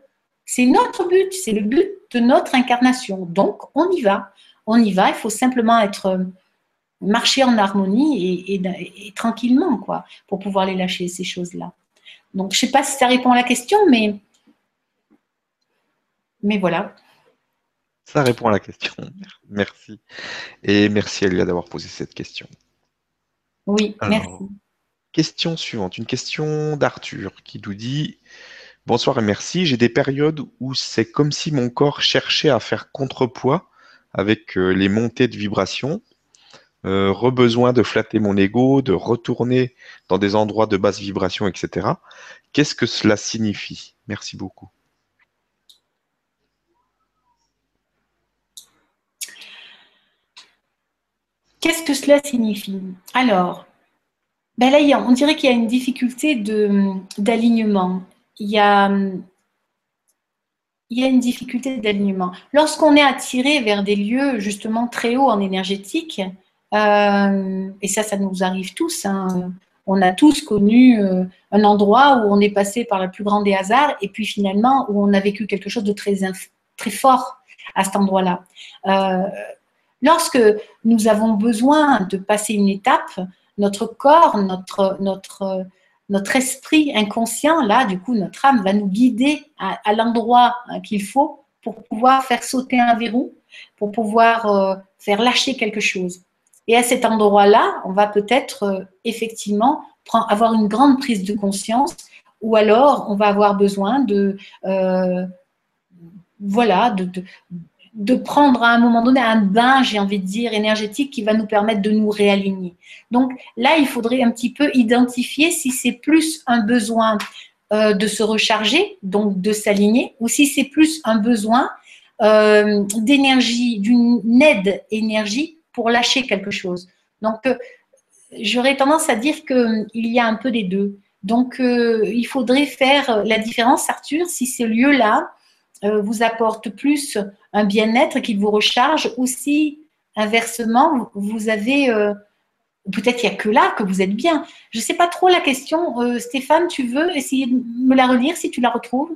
S2: c'est notre but, c'est le but de notre incarnation. Donc, on y va. On y va. Il faut simplement être euh, marcher en harmonie et, tranquillement, quoi, pour pouvoir les lâcher, ces choses-là. Donc, je ne sais pas si ça répond à la question, mais, mais voilà.
S1: Ça répond à la question. Merci. Et merci Elia d'avoir posé cette question.
S2: Oui, merci.
S1: Question suivante, une question d'Arthur qui nous dit Bonsoir et merci. J'ai des périodes où c'est comme si mon corps cherchait à faire contrepoids avec euh, les montées de vibrations. Euh, rebesoin de flatter mon ego, de retourner dans des endroits de basse vibration, etc. Qu'est-ce que cela signifie? Merci beaucoup.
S2: Qu'est-ce que cela signifie? Alors, ben là, on dirait qu'il y a une difficulté d'alignement. Il y a, il y a une difficulté d'alignement. Lorsqu'on est attiré vers des lieux justement très hauts en énergétique, euh, et ça, ça nous arrive tous, hein, on a tous connu euh, un endroit où on est passé par le plus grand des hasards et puis finalement où on a vécu quelque chose de très, très fort à cet endroit-là. Euh, lorsque nous avons besoin de passer une étape, notre corps, notre, notre, notre esprit inconscient, là, du coup, notre âme va nous guider à, l'endroit hein, qu'il faut pour pouvoir faire sauter un verrou, pour pouvoir euh, faire lâcher quelque chose. Et à cet endroit-là, on va peut-être euh, effectivement avoir une grande prise de conscience, ou alors on va avoir besoin de, euh, voilà, de prendre à un moment donné un bain, j'ai envie de dire, énergétique qui va nous permettre de nous réaligner. Donc là, il faudrait un petit peu identifier si c'est plus un besoin euh, de se recharger, donc de s'aligner, ou si c'est plus un besoin d'énergie, d'une aide énergie pour lâcher quelque chose. Donc, j'aurais tendance à dire qu'il y a un peu des deux. Donc, il faudrait faire la différence, Arthur, si ce lieu-là vous apporte plus un bien-être qui vous recharge ou si, inversement, vous avez Peut-être qu'il n'y a que là que vous êtes bien. Je ne sais pas trop la question. Euh, Stéphane, tu veux essayer de me la relire si tu la retrouves?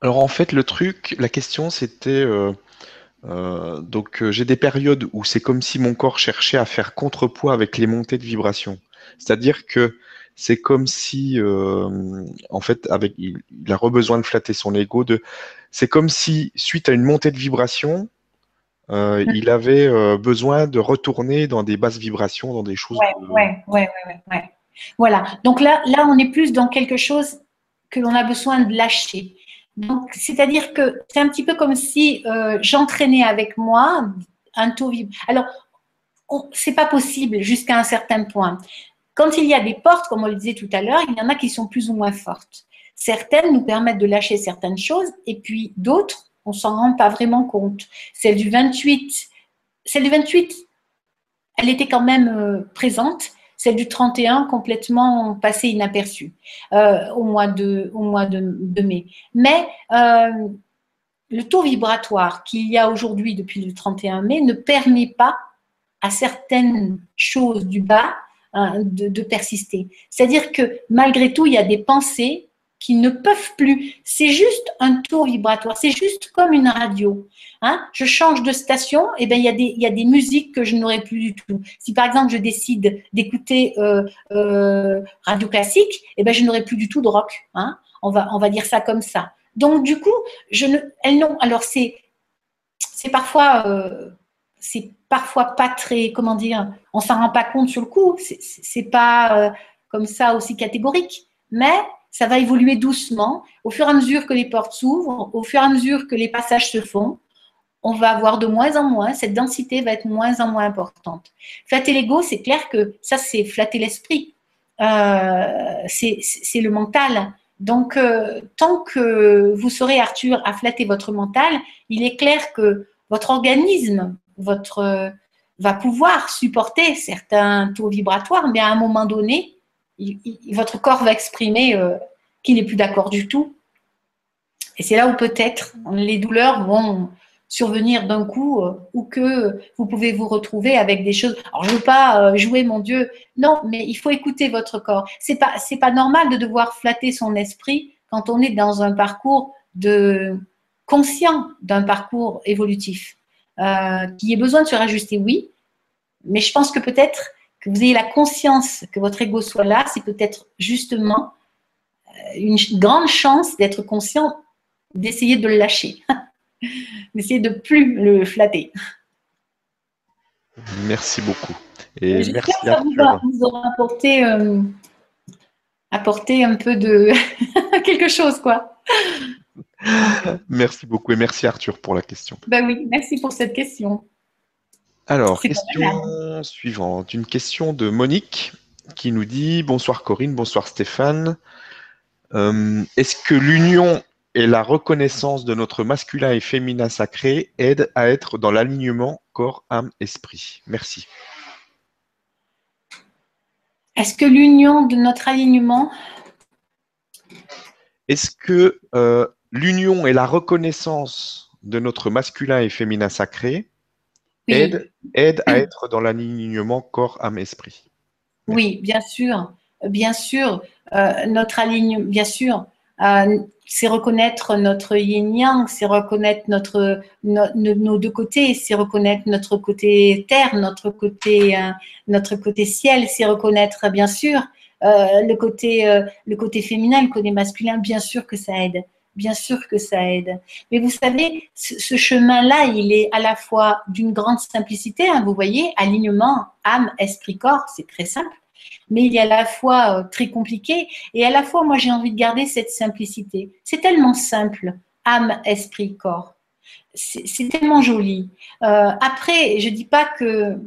S1: Alors en fait, le truc, la question c'était... Euh, euh, donc j'ai des périodes où c'est comme si mon corps cherchait à faire contrepoids avec les montées de vibration. C'est-à-dire que c'est comme si, en fait, avec, il, il, a besoin de flatter son ego. De, c'est comme si, suite à une montée de vibration, euh, il avait euh, besoin de retourner dans des basses vibrations, dans des choses.
S2: Oui, ouais, ouais, ouais, Voilà. Donc là, là, on est plus dans quelque chose que l'on a besoin de lâcher. Donc, c'est-à-dire que c'est un petit peu comme si euh, j'entraînais avec moi un taux vibratoire. Alors, c'est pas possible jusqu'à un certain point. Quand il y a des portes, comme on le disait tout à l'heure, il y en a qui sont plus ou moins fortes. Certaines nous permettent de lâcher certaines choses, et puis d'autres on s'en rend pas vraiment compte. Celle du 28, celle du 28, elle était quand même euh, présente. Celle du 31, complètement passée inaperçue euh, au mois, de, au mois de, mai. Mais euh, le taux vibratoire qu'il y a aujourd'hui depuis le 31 mai ne permet pas à certaines choses du bas de, de persister. C'est-à-dire que malgré tout, il y a des pensées qui ne peuvent plus. C'est juste un tour vibratoire, c'est juste comme une radio. Hein. Je change de station, et eh ben il y, a des, y a des musiques que je n'aurai plus du tout. Si par exemple je décide d'écouter euh, euh, radio classique, et eh ben je n'aurai plus du tout de rock. Hein. On, va, on va dire ça comme ça. Donc du coup, je ne, elles n'ont. Alors c'est, c'est parfois, euh, c'est parfois pas très, comment dire, on s'en rend pas compte sur le coup. C'est, pas comme ça aussi catégorique, mais ça va évoluer doucement. Au fur et à mesure que les portes s'ouvrent, au fur et à mesure que les passages se font, on va avoir de moins en moins, cette densité va être moins en moins importante. Flatter l'ego, c'est clair que ça, c'est flatter l'esprit. Euh, c'est le mental. Donc, euh, tant que vous serez, Arthur, à flatter votre mental, il est clair que votre organisme votre, va pouvoir supporter certains taux vibratoires, mais à un moment donné, votre corps va exprimer euh, qu'il n'est plus d'accord du tout. Et c'est là où peut-être les douleurs vont survenir d'un coup euh, ou que vous pouvez vous retrouver avec des choses. Alors, je ne veux pas euh, jouer mon Dieu. Non, mais il faut écouter votre corps. C'est pas, c'est pas normal de devoir flatter son esprit quand on est dans un parcours de conscient d'un parcours évolutif. Qui ait besoin de se rajuster, oui, mais je pense que peut-être que vous ayez la conscience que votre ego soit là, c'est peut-être justement euh, une grande chance d'être conscient, d'essayer de le lâcher, d'essayer de plus le flatter.
S1: Merci beaucoup. Et
S2: merci que ça vous, aura apporté, euh, apporté un peu de quelque chose, quoi.
S1: Merci beaucoup et merci Arthur pour la question.
S2: Ben oui, merci pour cette question.
S1: Alors, question suivante. Une question de Monique qui nous dit Bonsoir Corinne, bonsoir Stéphane. Euh, est-ce que l'union et la reconnaissance de notre masculin et féminin sacré aident à être dans l'alignement corps, âme, esprit? Merci.
S2: Est-ce que l'union de notre alignement?
S1: Est-ce que euh, l'union et la reconnaissance de notre masculin et féminin sacré aide, à être dans l'alignement corps, âme, esprit.
S2: Oui, bien sûr. Bien sûr, euh, notre alignement, bien sûr, euh, c'est reconnaître notre yin-yang, c'est reconnaître notre, nos deux côtés, c'est reconnaître notre côté terre, notre côté, euh, notre côté ciel, c'est reconnaître, bien sûr, le, côté, le côté féminin, le côté masculin, bien sûr que ça aide bien sûr que ça aide. Mais vous savez, ce, chemin-là, il est à la fois d'une grande simplicité, hein, vous voyez, alignement âme, esprit, corps, c'est très simple, mais il est à la fois euh, très compliqué et à la fois, moi, j'ai envie de garder cette simplicité. C'est tellement simple, âme, esprit, corps. C'est tellement joli. Euh, après, je ne dis pas que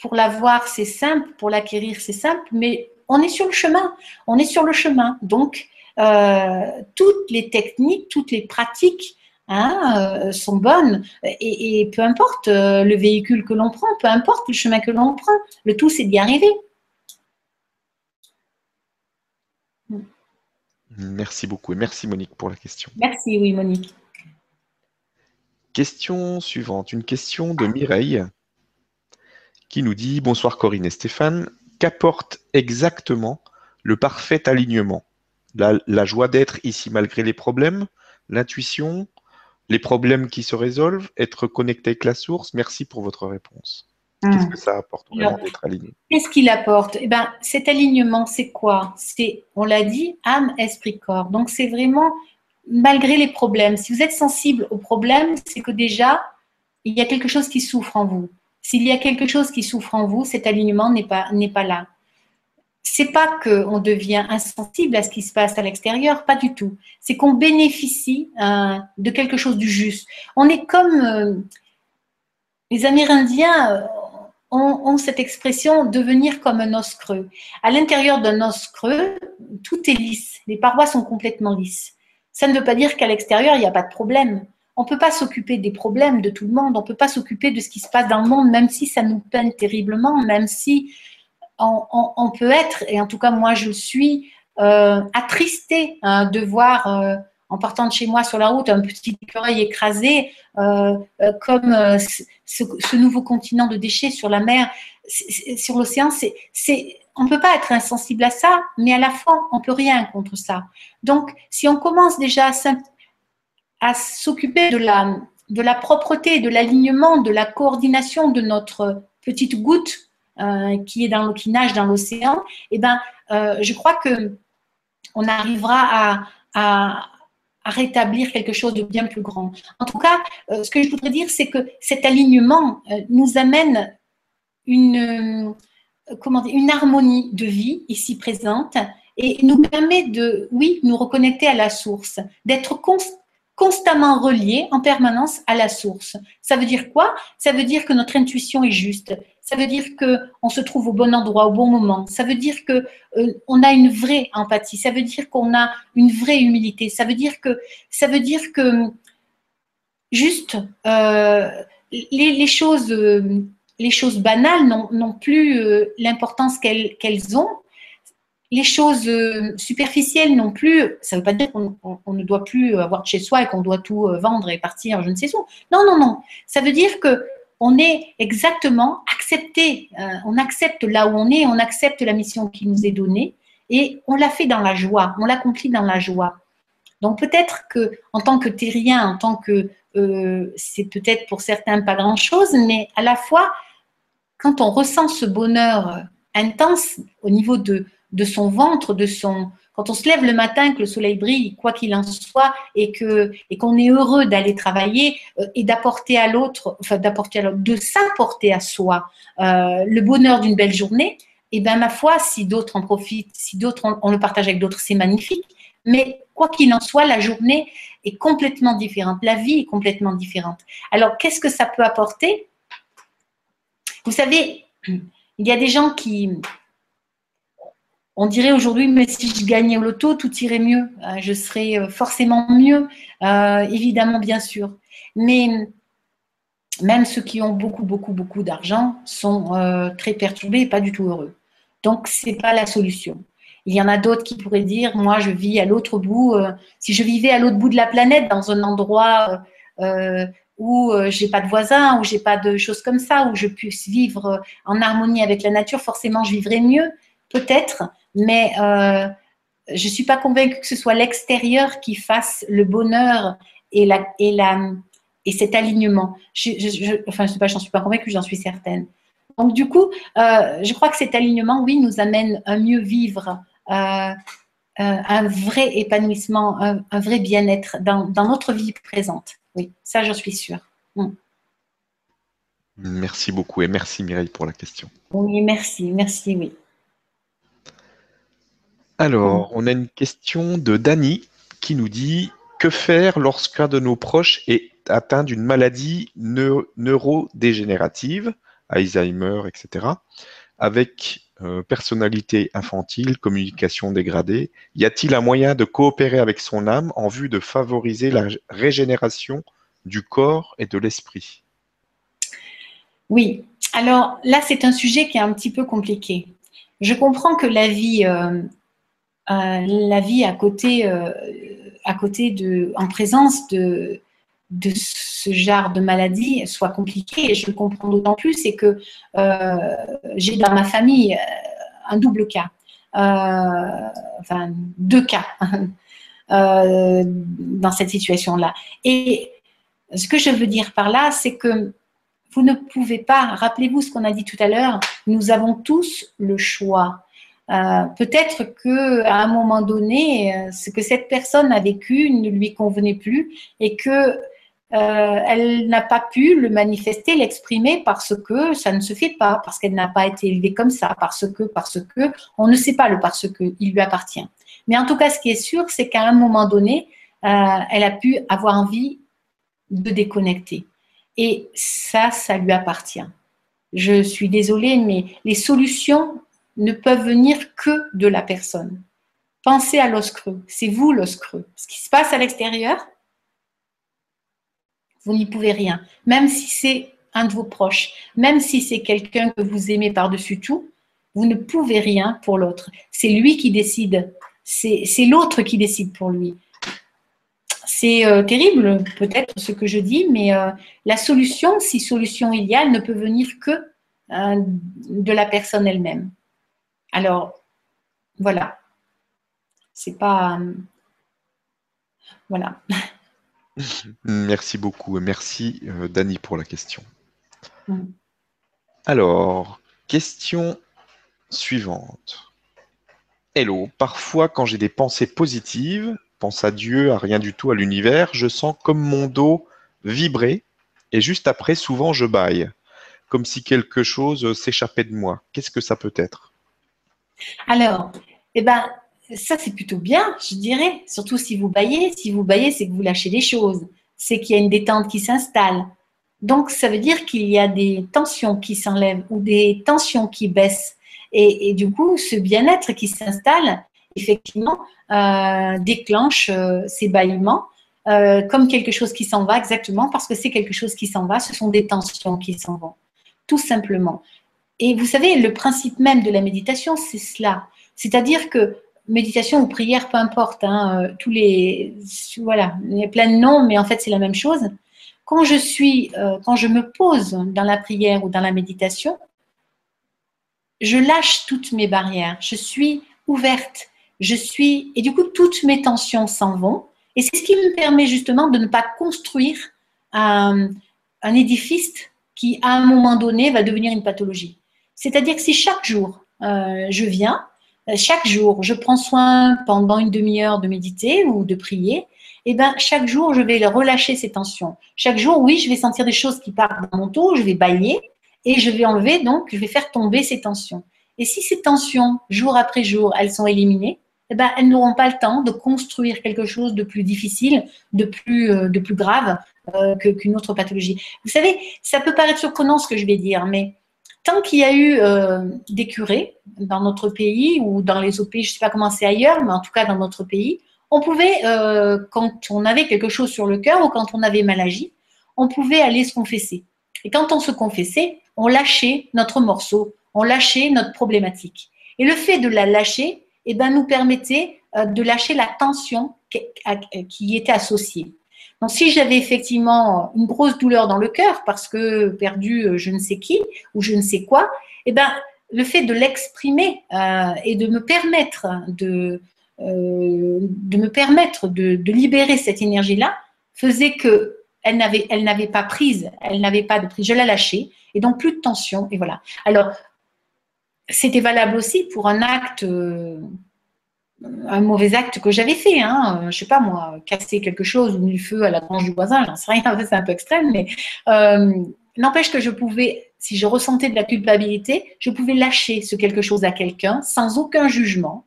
S2: pour l'avoir, c'est simple, pour l'acquérir, c'est simple, mais on est sur le chemin. On est sur le chemin. Donc, toutes les techniques, toutes les pratiques hein, sont bonnes. Et, peu importe le véhicule que l'on prend, peu importe le chemin que l'on prend, le tout c'est d'y arriver.
S1: Merci beaucoup et merci Monique pour la question.
S2: Merci, oui Monique.
S1: Question suivante, une question de Mireille qui nous dit Bonsoir Corinne et Stéphane, qu'apporte exactement le parfait alignement? La, joie d'être ici malgré les problèmes, l'intuition, les problèmes qui se résolvent, être connecté avec la source Merci pour votre réponse. Qu'est-ce hmm. que ça apporte vraiment d'être aligné?
S2: Qu'est-ce qu'il apporte? Eh ben, Cet alignement, c'est quoi? C'est, on l'a dit, âme, esprit, corps. Donc, c'est vraiment malgré les problèmes. Si vous êtes sensible aux problèmes, c'est que déjà, il y a quelque chose qui souffre en vous. S'il y a quelque chose qui souffre en vous, cet alignement n'est pas, n'est pas là. C'est pas qu'on devient insensible à ce qui se passe à l'extérieur, pas du tout. C'est qu'on bénéficie euh, de quelque chose du juste. On est comme euh, les Amérindiens euh, ont, ont, cette expression devenir comme un os creux. À l'intérieur d'un os creux, tout est lisse. Les parois sont complètement lisses. Ça ne veut pas dire qu'à l'extérieur, il n'y a pas de problème. On ne peut pas s'occuper des problèmes de tout le monde, on ne peut pas s'occuper de ce qui se passe dans le monde, même si ça nous peine terriblement, même si on, peut être, et en tout cas moi je suis, euh, attristé hein, de voir, euh, en partant de chez moi sur la route, un petit écureuil écrasé, euh, comme ce, nouveau continent de déchets sur la mer, sur l'océan, c'est on ne peut pas être insensible à ça, mais à la fois, on peut rien contre ça. Donc, si on commence déjà à s'occuper de la, de la propreté, de l'alignement, de la coordination de notre petite goutte euh, qui est dans qui nage dans l'océan, eh ben, euh, je crois que on arrivera à, rétablir quelque chose de bien plus grand. En tout cas, euh, ce que je voudrais dire, c'est que cet alignement nous amène une comment dire, une harmonie de vie ici présente et nous permet de, oui, nous reconnecter à la source, d'être constamment reliés en permanence à la source. Ça veut dire quoi? Ça veut dire que notre intuition est juste. Ça veut dire que on se trouve au bon endroit au bon moment. Ça veut dire que euh, on a une vraie empathie. Ça veut dire qu'on a une vraie humilité. Ça veut dire que ça veut dire que juste euh, les, choses les choses banales n'ont plus euh, l'importance qu'elles ont. Les choses euh, superficielles non plus, ça ne veut pas dire qu'on ne doit plus avoir de chez soi et qu'on doit tout vendre et partir, je ne sais où. Non, non, non. Ça veut dire que on est exactement accepté. on accepte là où on est, on accepte la mission qui nous est donnée et on l'a fait dans la joie, on l'accomplit dans la joie. Donc peut-être que en tant que terrien, en tant que c'est peut-être pour certains pas grand-chose, mais à la fois quand on ressent ce bonheur intense au niveau de, de son ventre, de son, quand on se lève le matin, que le soleil brille, quoi qu'il en soit, et que et qu'on est heureux d'aller travailler euh, et d'apporter à l'autre, enfin d'apporter à de s'apporter à soi euh, le bonheur d'une belle journée, et eh bien ma foi, si d'autres en profitent, si d'autres on, le partage avec d'autres, c'est magnifique. Mais quoi qu'il en soit, la journée est complètement différente, la vie est complètement différente. Alors qu'est-ce que ça peut apporter? Vous savez, il y a des gens qui, on dirait aujourd'hui, mais si je gagnais au loto, tout irait mieux. Euh, je serais euh, forcément mieux, euh, évidemment, bien sûr. Mais même ceux qui ont beaucoup, beaucoup, beaucoup d'argent sont très perturbés et pas du tout heureux. Donc, ce n'est pas la solution. Il y en a d'autres qui pourraient dire, moi, je vis à l'autre bout, si je vivais à l'autre bout de la planète, dans un endroit où euh, j'ai pas de voisins, où j'ai pas de choses comme ça, où je puisse vivre en harmonie avec la nature, forcément je vivrai mieux, peut-être, mais euh, je suis pas convaincue que ce soit l'extérieur qui fasse le bonheur et la et la et cet alignement. Je, je, enfin, je sais pas, j'en suis pas convaincue, j'en suis certaine. Donc du coup, euh, je crois que cet alignement, oui, nous amène à mieux vivre. Euh, un vrai épanouissement, un, un vrai bien-être dans, dans notre vie présente. Oui, ça, je suis sûre. Mm.
S1: Merci beaucoup et merci Mireille pour la question.
S2: Oui, merci, merci, oui.
S1: Alors, on a une question de Dany qui nous dit Que faire lorsqu'un de nos proches est atteint d'une maladie neurodégénérative, Alzheimer, etc. avec euh, personnalité infantile, communication dégradée, y a-t-il un moyen de coopérer avec son âme en vue de favoriser la régénération du corps et de l'esprit?
S2: Oui, alors là c'est un sujet qui est un petit peu compliqué. Je comprends que la vie, euh, la vie à côté, à côté de, en présence de, ce genre de maladie soit compliquée. Et je le comprends d'autant plus, c'est que euh, j'ai dans ma famille euh, un double cas, euh, enfin deux cas dans cette situation-là. Et ce que je veux dire par là, c'est que vous ne pouvez pas, rappelez-vous ce qu'on a dit tout à l'heure, nous avons tous le choix. Peut-être que à un moment donné, ce que cette personne a vécu ne lui convenait plus et que euh, elle n'a pas pu le manifester, l'exprimer parce que ça ne se fait pas, parce qu'elle n'a pas été élevée comme ça, parce que, parce que, on ne sait pas le parce que, il lui appartient. Mais en tout cas, ce qui est sûr, c'est qu'à un moment donné, euh, elle a pu avoir envie de déconnecter. Et ça, ça lui appartient. Je suis désolée, mais les solutions ne peuvent venir que de la personne. Pensez à l'os creux. C'est vous l'os creux. Ce qui se passe à l'extérieur, vous n'y pouvez rien. Même si c'est un de vos proches, même si c'est quelqu'un que vous aimez par-dessus tout, vous ne pouvez rien pour l'autre. C'est lui qui décide. C'est l'autre qui décide pour lui. C'est euh, terrible, peut-être, ce que je dis, mais euh, la solution, si solution il y a, ne peut venir que euh, de la personne elle-même. Alors, voilà. C'est pas. voilà.
S1: Merci beaucoup. Merci, euh, Dani, pour la question. Mm. Alors, question suivante. Hello, parfois quand j'ai des pensées positives, pense à Dieu, à rien du tout, à l'univers, je sens comme mon dos vibrer et juste après, souvent, je baille, comme si quelque chose s'échappait de moi. Qu'est-ce que ça peut être?
S2: Alors, eh ben, ça, c'est plutôt bien, je dirais. Surtout si vous baillez. Si vous baillez, c'est que vous lâchez des choses. C'est qu'il y a une détente qui s'installe. Donc, ça veut dire qu'il y a des tensions qui s'enlèvent ou des tensions qui baissent. Et, du coup, ce bien-être qui s'installe, effectivement, euh, déclenche euh, ces bâillements euh, comme quelque chose qui s'en va, exactement parce que c'est quelque chose qui s'en va. Ce sont des tensions qui s'en vont, tout simplement. Et vous savez, le principe même de la méditation, c'est cela. C'est-à-dire que méditation ou prière, peu importe, hein, euh, tous les, voilà, il y a plein de noms, mais en fait c'est la même chose. Quand je suis, euh, quand je me pose dans la prière ou dans la méditation, je lâche toutes mes barrières, je suis ouverte, je suis, et du coup toutes mes tensions s'en vont, et c'est ce qui me permet justement de ne pas construire un, un édifice qui, à un moment donné, va devenir une pathologie. C'est-à-dire que si chaque jour euh, je viens, euh, chaque jour, je prends soin pendant une demi-heure de méditer ou de prier, et eh ben chaque jour, je vais relâcher ces tensions. Chaque jour, oui, je vais sentir des choses qui partent dans mon dos, je vais bailler et je vais enlever, donc je vais faire tomber ces tensions. Et si ces tensions, jour après jour, elles sont éliminées, eh ben, elles n'auront pas le temps de construire quelque chose de plus difficile, de plus, euh, de plus grave euh, qu'une autre pathologie. Vous savez, ça peut paraître surprenant ce que je vais dire, mais tant qu'il y a eu euh, des curés dans notre pays ou dans les autres pays, je ne sais pas comment c'est ailleurs, mais en tout cas dans notre pays, on pouvait, euh, quand on avait quelque chose sur le cœur ou quand on avait mal agi, on pouvait aller se confesser. Et quand on se confessait, on lâchait notre morceau, on lâchait notre problématique. Et le fait de la lâcher, eh ben, nous permettait euh, de lâcher la tension qui y était associée. Donc, si j'avais effectivement une grosse douleur dans le cœur parce que perdu euh, je ne sais qui ou je ne sais quoi, eh ben, le fait de l'exprimer euh, et de me permettre de, euh, me permettre de, libérer cette énergie-là faisait que elle n'avait pas prise, elle n'avait pas de prise. Je la lâchais et donc plus de tension et voilà. Alors, c'était valable aussi pour un acte un mauvais acte que j'avais fait, hein, euh, je sais pas moi, casser quelque chose ou le feu à la branche du voisin, j'en sais rien, c'est un peu extrême, mais euh, n'empêche que je pouvais, si je ressentais de la culpabilité, je pouvais lâcher ce quelque chose à quelqu'un sans aucun jugement.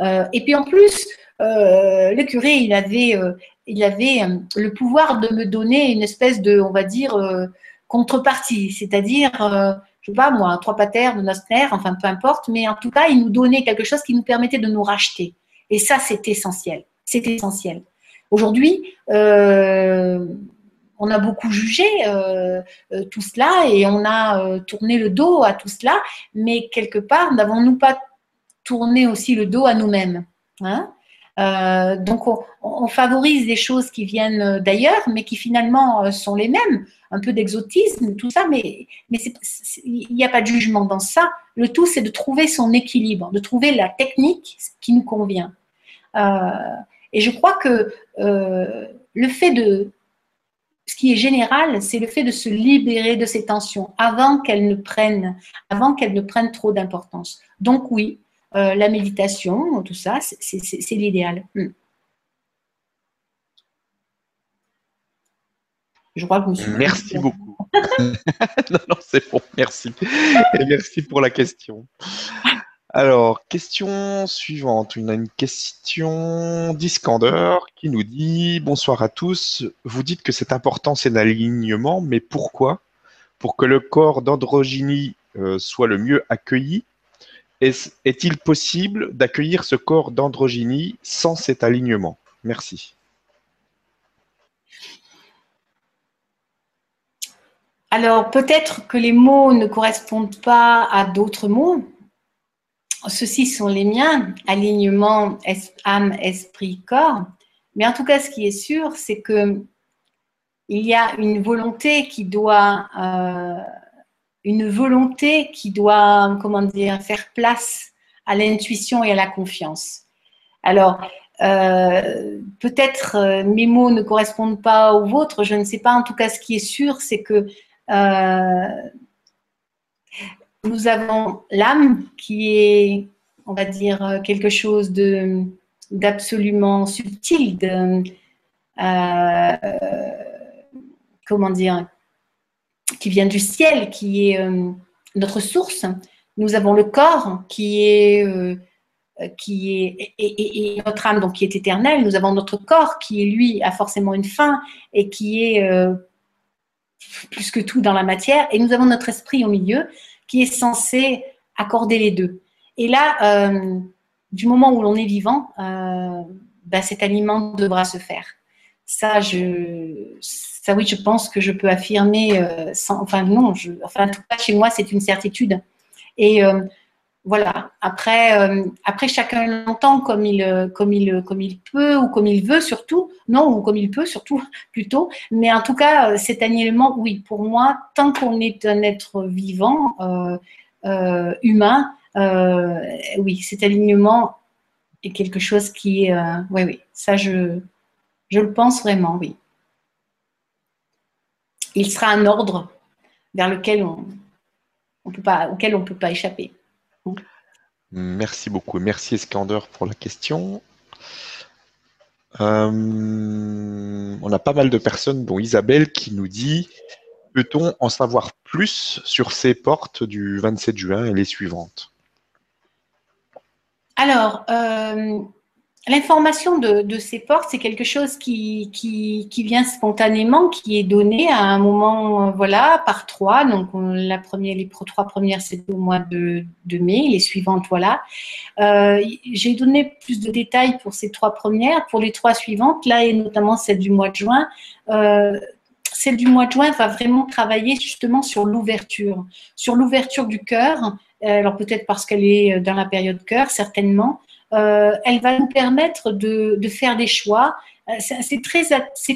S2: Euh, et puis en plus, le curé, il avait, il avait le pouvoir de me donner une espèce de, on va dire, contrepartie, c'est-à-dire je sais pas moi, trois patères Nostner, enfin peu importe, mais en tout cas, il nous donnait quelque chose qui nous permettait de nous racheter. Et ça, c'est essentiel. C'est essentiel. Aujourd'hui, euh, on a beaucoup jugé euh, euh, tout cela et on a tourné le dos à tout cela, mais quelque part, n'avons-nous pas tourné aussi le dos à nous-mêmes hein? Donc on, favorise des choses qui viennent d'ailleurs, mais qui finalement sont les mêmes, un peu d'exotisme, tout ça, mais il n'y a pas de jugement dans ça. Le tout, c'est de trouver son équilibre, de trouver la technique qui nous convient. Et je crois que euh, le fait de, ce qui est général, c'est le fait de se libérer de ces tensions avant qu'elles ne prennent, avant qu'elles ne prennent trop d'importance. Donc oui, euh, la méditation, tout ça, c'est l'idéal. Hmm.
S1: Je crois que vous Merci beaucoup. non, non, c'est bon, merci. Et merci pour la question. Alors, question suivante. On a une question d'Iskander qui nous dit Bonsoir à tous. Vous dites que c'est important, c'est l'alignement, mais pourquoi? Pour que le corps d'androgynie euh, soit le mieux accueilli Est-il possible d'accueillir ce corps d'androgynie sans cet alignement? Merci.
S2: Alors, peut-être que les mots ne correspondent pas à d'autres mots ceux-ci sont les miens, alignement âme, esprit, corps. Mais en tout cas, ce qui est sûr, c'est que il y a une volonté qui doit, euh, une faire place à l'intuition et à la confiance. Alors, euh, peut-être euh, mes mots ne correspondent pas aux vôtres, je ne sais pas. En tout cas, ce qui est sûr, c'est que nous avons l'âme qui est, on va dire, quelque chose de d'absolument subtil, de, euh, comment dire, qui vient du ciel, qui est euh, notre source. Nous avons le corps qui est euh, qui est et, notre âme donc qui est éternelle. Nous avons notre corps qui lui a forcément une fin et qui est plus que tout dans la matière. Et nous avons notre esprit au milieu qui est censé accorder les deux. Et là, euh, du moment où l'on est vivant, euh, bah, cet aliment devra se faire. Ça, je, ça oui, je pense que je peux affirmer euh, sans, enfin non, enfin en tout cas chez moi, c'est une certitude. Et voilà. Après, euh, après chacun l'entend comme il, euh, comme il, peut ou comme il veut surtout. Non, ou comme il peut surtout plutôt. Mais en tout cas, euh, cet alignement, oui, pour moi, tant qu'on est un être vivant, humain, oui, cet alignement est quelque chose qui est, oui, oui, ça je, je le pense vraiment, oui. Il sera un ordre vers lequel on, on peut pas, auquel on ne peut pas échapper.
S1: Merci beaucoup. Merci Eskander pour la question. Euh, on a pas mal de personnes, dont Isabelle, qui nous dit Peut-on en savoir plus sur ces portes du 27 juin et les suivantes?
S2: Alors, euh, L'information de, ces portes, c'est quelque chose qui, vient spontanément, qui est donné à un moment, euh, voilà, par trois. Donc, la première, les trois premières, c'est au mois de, mai, les suivantes, voilà. Euh, j'ai donné plus de détails pour ces trois premières. Pour les trois suivantes, là, et notamment celle du mois de juin, euh, celle du mois de juin va vraiment travailler justement sur l'ouverture, sur l'ouverture du cœur. Alors, peut-être parce qu'elle est dans la période cœur, certainement. Euh, elle va nous permettre de, faire des choix. Euh, c'est très,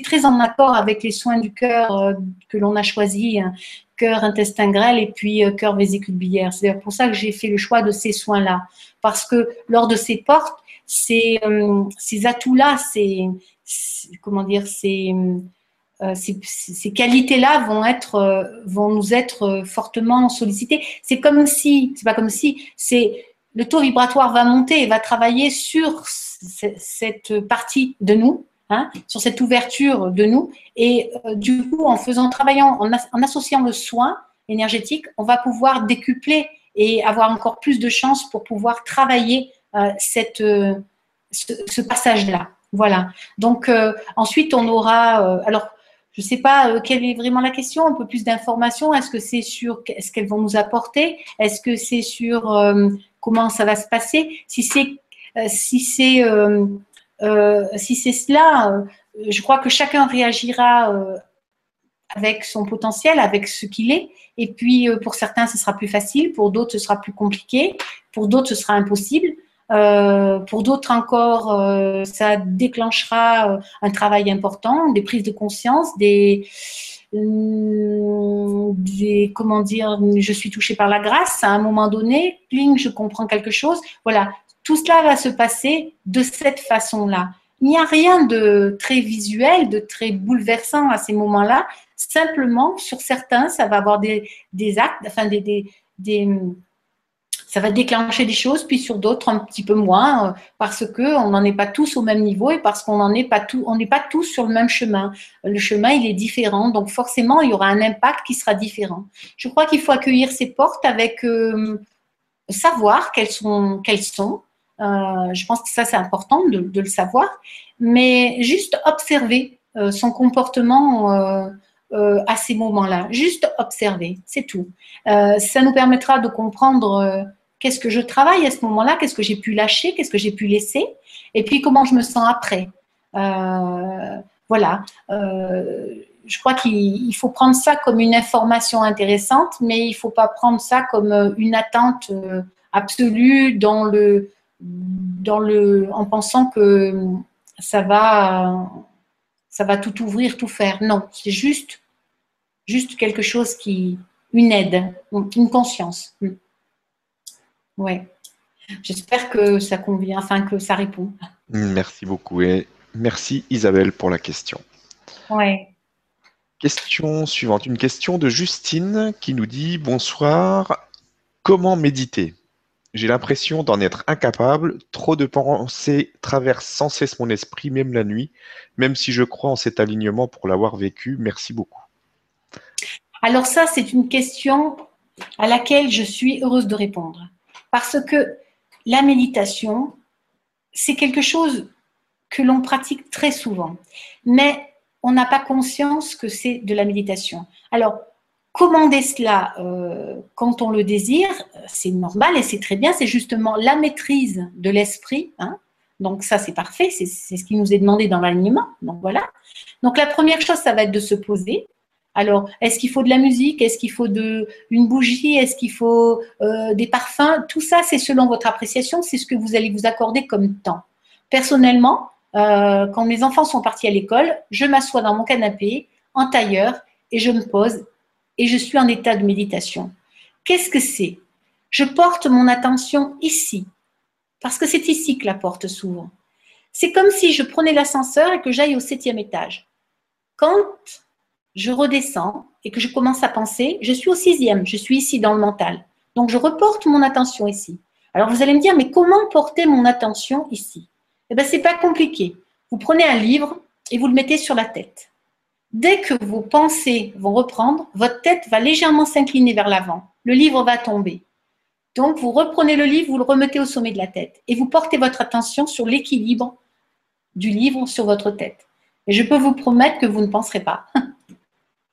S2: très en accord avec les soins du cœur euh, que l'on a choisi, hein. cœur, intestin grêle et puis cœur, vésicule biliaire. C'est pour ça que j'ai fait le choix de ces soins-là. Parce que lors de ces portes, ces, ces atouts-là, ces, comment dire, ces, ces, qualités-là vont être, vont nous être fortement sollicitées. C'est comme si, c'est pas comme si, c'est le taux vibratoire va monter et va travailler sur cette partie de nous, hein, sur cette ouverture de nous. Et euh, du coup, en faisant, travaillant, en, associant le soin énergétique, on va pouvoir décupler et avoir encore plus de chances pour pouvoir travailler euh, cette, euh, ce, passage-là. Voilà. Donc ensuite, on aura. alors, Je ne sais pas quelle est vraiment la question, un peu plus d'informations. Est-ce que c'est sur ce qu'elles vont nous apporter? Est-ce que c'est sur comment ça va se passer Si c'est si c'est si c'est cela, je crois que chacun réagira avec son potentiel, avec ce qu'il est. Et puis, pour certains, ce sera plus facile, pour d'autres, ce sera plus compliqué, pour d'autres, ce sera impossible. Euh, pour d'autres encore, euh, ça déclenchera euh, un travail important, des prises de conscience, des, des, comment dire, je suis touchée par la grâce à un moment donné, pling, je comprends quelque chose. Voilà, tout cela va se passer de cette façon-là. Il n'y a rien de très visuel, de très bouleversant à ces moments-là. Simplement, sur certains, ça va avoir des, des actes, enfin des, des, des ça va déclencher des choses, puis sur d'autres un petit peu moins, euh, parce que on n'en est pas tous au même niveau et parce qu'on n'en est pas tout, on n'est pas tous sur le même chemin. Le chemin, il est différent, donc forcément, il y aura un impact qui sera différent. Je crois qu'il faut accueillir ces portes avec euh, savoir quelles sont, quelles sont. Euh, je pense que ça, c'est important de, le savoir, mais juste observer son comportement. à ces moments-là. Juste observer, c'est tout. ça nous permettra de comprendre Qu'est-ce que je travaille à ce moment-là Qu'est-ce que j'ai pu lâcher Qu'est-ce que j'ai pu laisser Et puis comment je me sens après euh, Voilà. Euh, je crois qu'il faut prendre ça comme une information intéressante, mais il ne faut pas prendre ça comme euh, une attente absolue dans le, dans le, en pensant que ça va, ça va tout ouvrir, tout faire. Non, c'est juste, juste quelque chose qui, une aide, une conscience. Oui. J'espère que ça convient, enfin que ça répond.
S1: Merci beaucoup et merci Isabelle pour la question.
S2: Oui.
S1: Question suivante, une question de Justine qui nous dit Bonsoir, comment méditer? J'ai l'impression d'en être incapable, trop de pensées traversent sans cesse mon esprit, même la nuit, même si je crois en cet alignement pour l'avoir vécu. Merci beaucoup.
S2: Alors ça, c'est une question à laquelle je suis heureuse de répondre. Parce que la méditation, c'est quelque chose que l'on pratique très souvent, mais on n'a pas conscience que c'est de la méditation. Alors, commander cela euh, quand on le désire, c'est normal et c'est très bien, c'est justement la maîtrise de l'esprit. Hein. Donc ça, c'est parfait, c'est ce qui nous est demandé dans l'alignement. Donc voilà. Donc la première chose, ça va être de se poser, alors, est-ce qu'il faut de la musique? Est-ce qu'il faut une bougie? Est-ce qu'il faut euh, des parfums? Tout ça, c'est selon votre appréciation, c'est ce que vous allez vous accorder comme temps. Personnellement, euh, quand mes enfants sont partis à l'école, je m'assois dans mon canapé en tailleur et je me pose et je suis en état de méditation. Qu'est-ce que c'est? Je porte mon attention ici, parce que c'est ici que la porte s'ouvre. C'est comme si je prenais l'ascenseur et que j'aille au septième étage. Quand je redescends et que je commence à penser, je suis au sixième, je suis ici dans le mental. Donc je reporte mon attention ici. Alors vous allez me dire, mais comment porter mon attention ici? Eh bien, c'est pas compliqué. Vous prenez un livre et vous le mettez sur la tête. Dès que vos pensées vont reprendre, votre tête va légèrement s'incliner vers l'avant. Le livre va tomber. Donc vous reprenez le livre, vous le remettez au sommet de la tête et vous portez votre attention sur l'équilibre du livre sur votre tête. Et je peux vous promettre que vous ne penserez pas.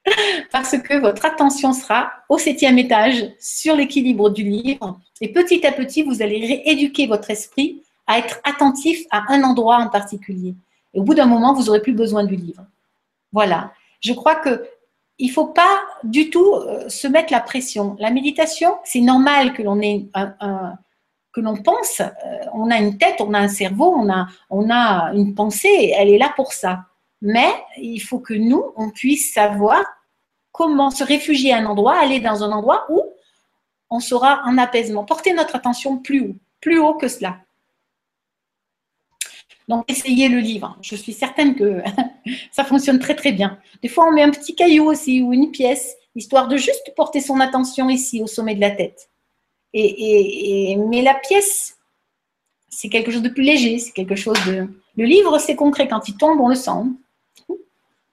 S2: parce que votre attention sera au septième étage sur l'équilibre du livre et petit à petit, vous allez rééduquer votre esprit à être attentif à un endroit en particulier. Et au bout d'un moment, vous n'aurez plus besoin du livre. Voilà. Je crois que il ne faut pas du tout euh, se mettre la pression. La méditation, c'est normal que l'on ait que l'on pense. Euh, on a une tête, on a un cerveau, on a une pensée. Elle est là pour ça. Mais il faut que nous, on puisse savoir comment se réfugier à un endroit, aller dans un endroit où on sera en apaisement. Porter notre attention plus haut, plus haut que cela. Donc, essayez le livre. Je suis certaine que ça fonctionne très, très bien. Des fois, on met un petit caillou aussi ou une pièce, histoire de juste porter son attention ici, au sommet de la tête. Et, mais la pièce, c'est quelque chose de plus léger, c'est quelque chose de... Le livre, c'est concret. Quand il tombe, on le sent.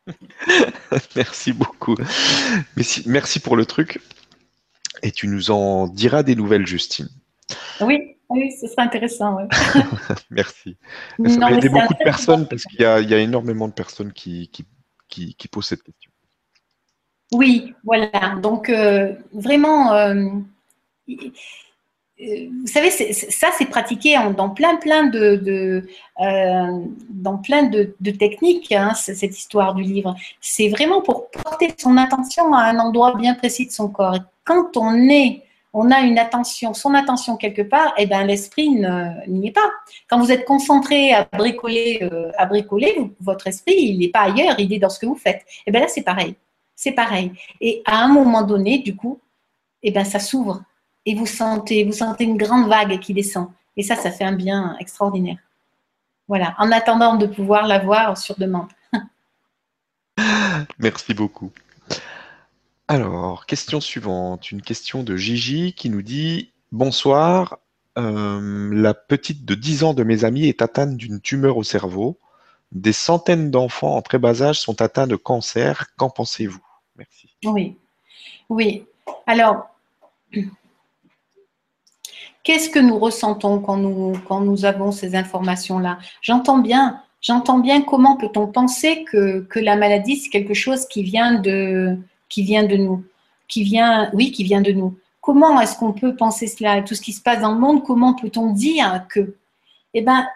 S1: merci beaucoup. Merci pour le truc. Et tu nous en diras des nouvelles, Justine.
S2: Oui, oui, ce serait intéressant.
S1: merci. Ça va aider beaucoup de personnes parce qu'il y, a énormément de personnes qui, qui, pose cette question.
S2: Oui, voilà. Donc, euh, vraiment, euh, vous savez, ça, c'est pratiqué dans plein, plein de, dans plein de, techniques, hein, cette histoire du livre. C'est vraiment pour porter son attention à un endroit bien précis de son corps. Quand on est on a une attention, son attention quelque part, et eh ben l'esprit n'y est pas. Quand vous êtes concentré à bricoler, euh, à bricoler, votre esprit, il n'est pas ailleurs, il est dans ce que vous faites. Et eh ben là, c'est pareil. C'est pareil. Et à un moment donné, du coup, et eh ben ça s'ouvre et vous sentez, vous sentez une grande vague qui descend. Et ça, ça fait un bien extraordinaire. Voilà. En attendant de pouvoir l'avoir sur demande.
S1: Merci beaucoup. Alors, question suivante, une question de Gigi qui nous dit Bonsoir, euh, la petite de 10 ans de mes amis est atteinte d'une tumeur au cerveau. Des centaines d'enfants en très bas âge sont atteints de cancer. Qu'en pensez-vous?
S2: Merci. Oui, oui. Alors, qu'est-ce que nous ressentons quand nous, avons ces informations-là? J'entends bien, j'entends bien comment peut-on penser que, que la maladie, c'est quelque chose qui vient de, qui vient de nous, qui vient, oui, qui vient de nous. Comment est-ce qu'on peut penser cela? Tout ce qui se passe dans le monde, comment peut-on dire que? Eh bien,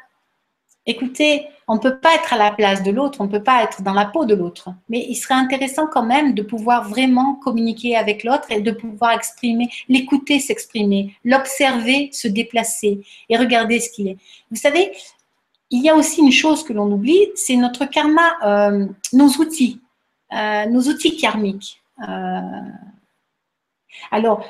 S2: écoutez, on ne peut pas être à la place de l'autre, on ne peut pas être dans la peau de l'autre. Mais il serait intéressant quand même de pouvoir vraiment communiquer avec l'autre et de pouvoir exprimer, l'écouter s'exprimer, l'observer se déplacer et regarder ce qu'il est. Vous savez, il y a aussi une chose que l'on oublie, c'est notre karma, euh, nos outils, euh, nos outils karmiques. Euh, alors,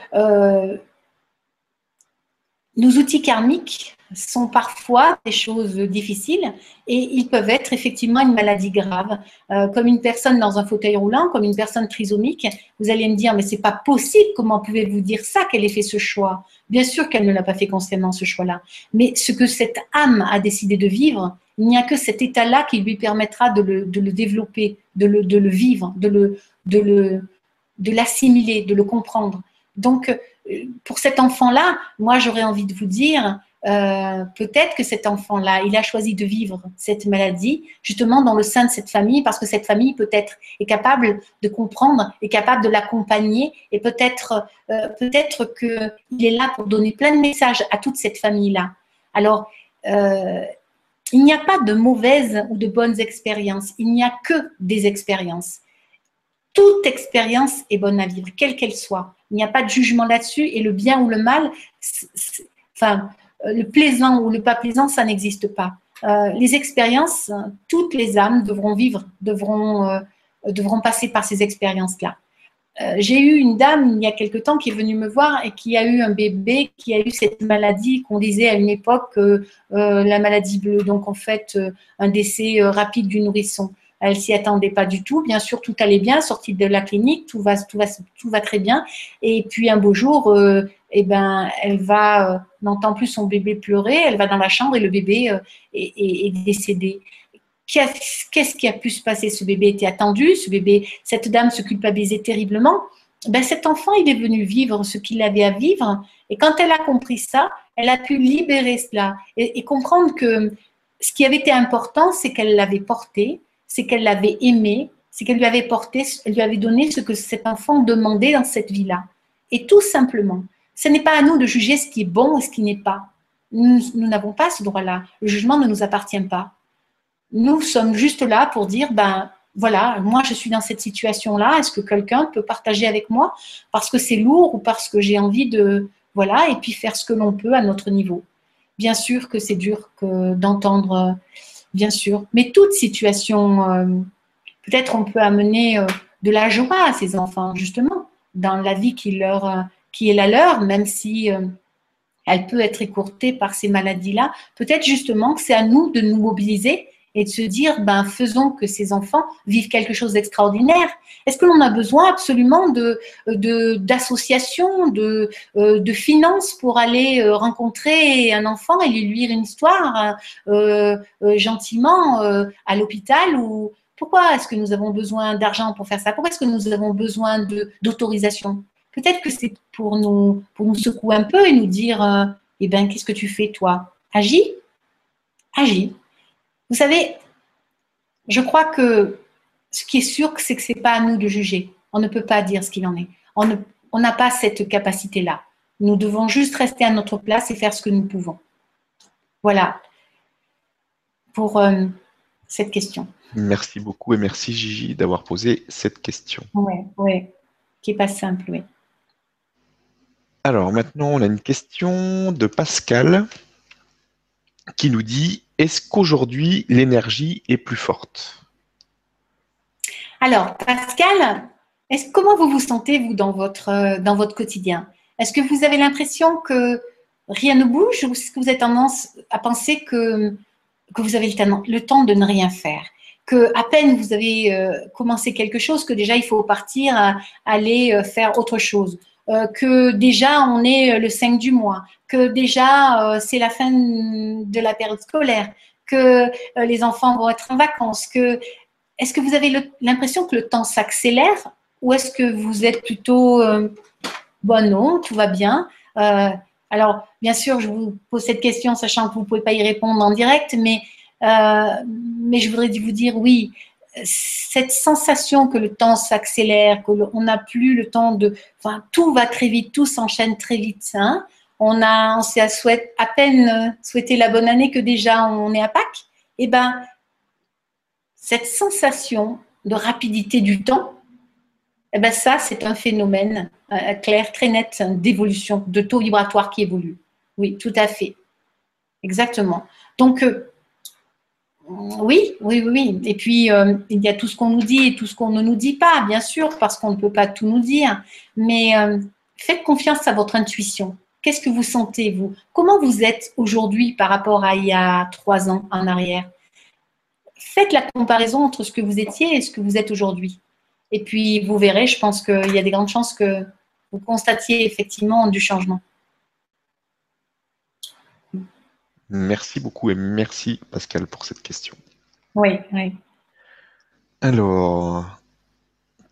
S2: nos outils karmiques sont parfois des choses difficiles et ils peuvent être effectivement une maladie grave. Euh, comme une personne dans un fauteuil roulant, comme une personne trisomique, vous allez me dire, mais c'est pas possible, comment pouvez-vous dire ça, qu'elle ait fait ce choix? Bien sûr qu'elle ne l'a pas fait consciemment, ce choix-là. Mais ce que cette âme a décidé de vivre, il n'y a que cet état-là qui lui permettra de le, développer, de le, de le, vivre, de le, de le, de l'assimiler, de le comprendre. Donc, euh, pour cet enfant-là, moi, j'aurais envie de vous dire, euh, peut-être que cet enfant-là, il a choisi de vivre cette maladie justement dans le sein de cette famille parce que cette famille peut-être est capable de comprendre, est capable de l'accompagner et peut-être euh, peut-être qu'il est là pour donner plein de messages à toute cette famille-là. Alors, il n'y a pas de mauvaises ou de bonnes expériences, il n'y a que des expériences toute expérience est bonne à vivre, quelle qu'elle soit. Il n'y a pas de jugement là-dessus et le bien ou le mal, enfin, euh, le plaisant ou le pas plaisant, ça n'existe pas. Euh, les expériences, toutes les âmes devront vivre, devront, euh, devront passer par ces expériences-là. J'ai eu une dame il y a quelque temps qui est venue me voir et qui a eu un bébé qui a eu cette maladie qu'on disait à une époque la maladie bleue, donc en fait un décès rapide du nourrisson. Elle s'y attendait pas du tout. Bien sûr, tout allait bien, sortie de la clinique, tout va, tout va, tout va très bien. Et puis un beau jour, euh, eh ben, elle va, euh, n'entend plus son bébé pleurer. Elle va dans la chambre et le bébé euh, est, décédé. Qu'est-ce qui a pu se passer? Ce bébé était attendu. Ce bébé, cette dame se culpabilisait terriblement. Ben, cet enfant, il est venu vivre ce qu'il avait à vivre. Et quand elle a compris ça, elle a pu libérer cela et comprendre que ce qui avait été important, c'est qu'elle l'avait porté, c'est qu'elle l'avait aimé, c'est qu'elle lui avait porté, elle lui avait donné ce que cet enfant demandait dans cette vie-là. Et tout simplement, ce n'est pas à nous de juger ce qui est bon et ce qui n'est pas. Nous n'avons pas ce droit-là. Le jugement ne nous appartient pas. Nous sommes juste là pour dire, ben voilà, moi je suis dans cette situation-là, est-ce que quelqu'un peut partager avec moi parce que c'est lourd ou parce que j'ai envie de, voilà, et puis faire ce que l'on peut à notre niveau? Bien sûr que c'est dur d'entendre bien sûr. Mais toute situation, euh, peut-être on peut amener euh, de la joie à ces enfants, justement, dans la vie qui, leur, euh, qui est la leur, même si elle peut être écourtée par ces maladies-là. Peut-être justement que c'est à nous de nous mobiliser et de se dire, ben, faisons que ces enfants vivent quelque chose d'extraordinaire. Est-ce que l'on a besoin absolument d'associations, de, de, de, finances pour aller euh, rencontrer un enfant et lui lire une histoire euh, euh, gentiment à l'hôpital ou pourquoi est-ce que nous avons besoin d'argent pour faire ça? Pourquoi est-ce que nous avons besoin d'autorisation? Peut-être que c'est pour nous, pour nous secouer un peu et nous dire, eh ben, qu'est-ce que tu fais toi? Agis? Agis. Vous savez, je crois que ce qui est sûr, c'est que ce n'est pas à nous de juger. On ne peut pas dire ce qu'il en est. On n'a pas cette capacité-là. Nous devons juste rester à notre place et faire ce que nous pouvons. Voilà pour euh, cette question.
S1: Merci beaucoup et merci Gigi d'avoir posé cette question.
S2: Oui, oui, qui n'est pas simple, oui.
S1: Alors maintenant, on a une question de Pascal qui nous dit Est-ce qu'aujourd'hui l'énergie est plus forte?
S2: Alors, Pascal, comment vous vous sentez, vous, dans votre, euh, dans votre quotidien? Est-ce que vous avez l'impression que rien ne bouge ou est-ce que vous avez tendance à penser que, que vous avez le temps de ne rien faire? Que à peine vous avez euh, commencé quelque chose, que déjà il faut partir à, aller euh, faire autre chose, que déjà on est le 5 du mois, que déjà c'est la fin de la période scolaire, que les enfants vont être en vacances, que est-ce que vous avez l'impression que le temps s'accélère ou est-ce que vous êtes plutôt, euh, bon non, tout va bien? Euh, Alors, bien sûr, je vous pose cette question sachant que vous ne pouvez pas y répondre en direct, mais, euh, mais je voudrais vous dire oui, cette sensation que le temps s'accélère, qu'on n'a plus le temps de... Enfin, tout va très vite, tout s'enchaîne très vite. Hein on s'est à, peine souhaité la bonne année que déjà on est à Pâques. Eh ben, cette sensation de rapidité du temps, eh ben ça, c'est un phénomène euh, clair, très net d'évolution, de taux vibratoire qui évolue. Oui, tout à fait. Exactement. Donc, euh, oui, oui, oui. Et puis, euh, il y a tout ce qu'on nous dit et tout ce qu'on ne nous dit pas, bien sûr, parce qu'on ne peut pas tout nous dire. Mais faites confiance à votre intuition. Qu'est-ce que vous sentez, vous? Comment vous êtes aujourd'hui par rapport à il y a trois ans en arrière? Faites la comparaison entre ce que vous étiez et ce que vous êtes aujourd'hui. Et puis, vous verrez, je pense qu'il y a des grandes chances que vous constatiez effectivement du changement.
S1: Merci beaucoup et merci Pascal pour cette question.
S2: Oui, oui.
S1: Alors,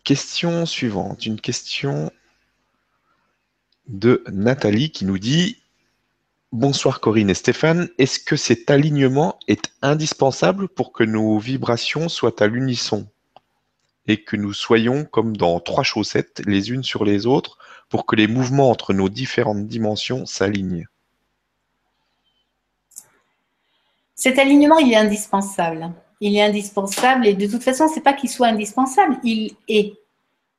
S1: question suivante. Une question de Nathalie qui nous dit Bonsoir Corinne et Stéphane. Est-ce que cet alignement est indispensable pour que nos vibrations soient à l'unisson et que nous soyons comme dans trois chaussettes les unes sur les autres pour que les mouvements entre nos différentes dimensions s'alignent?
S2: Cet alignement, il est indispensable. Il est indispensable et de toute façon, ce n'est pas qu'il soit indispensable, il est.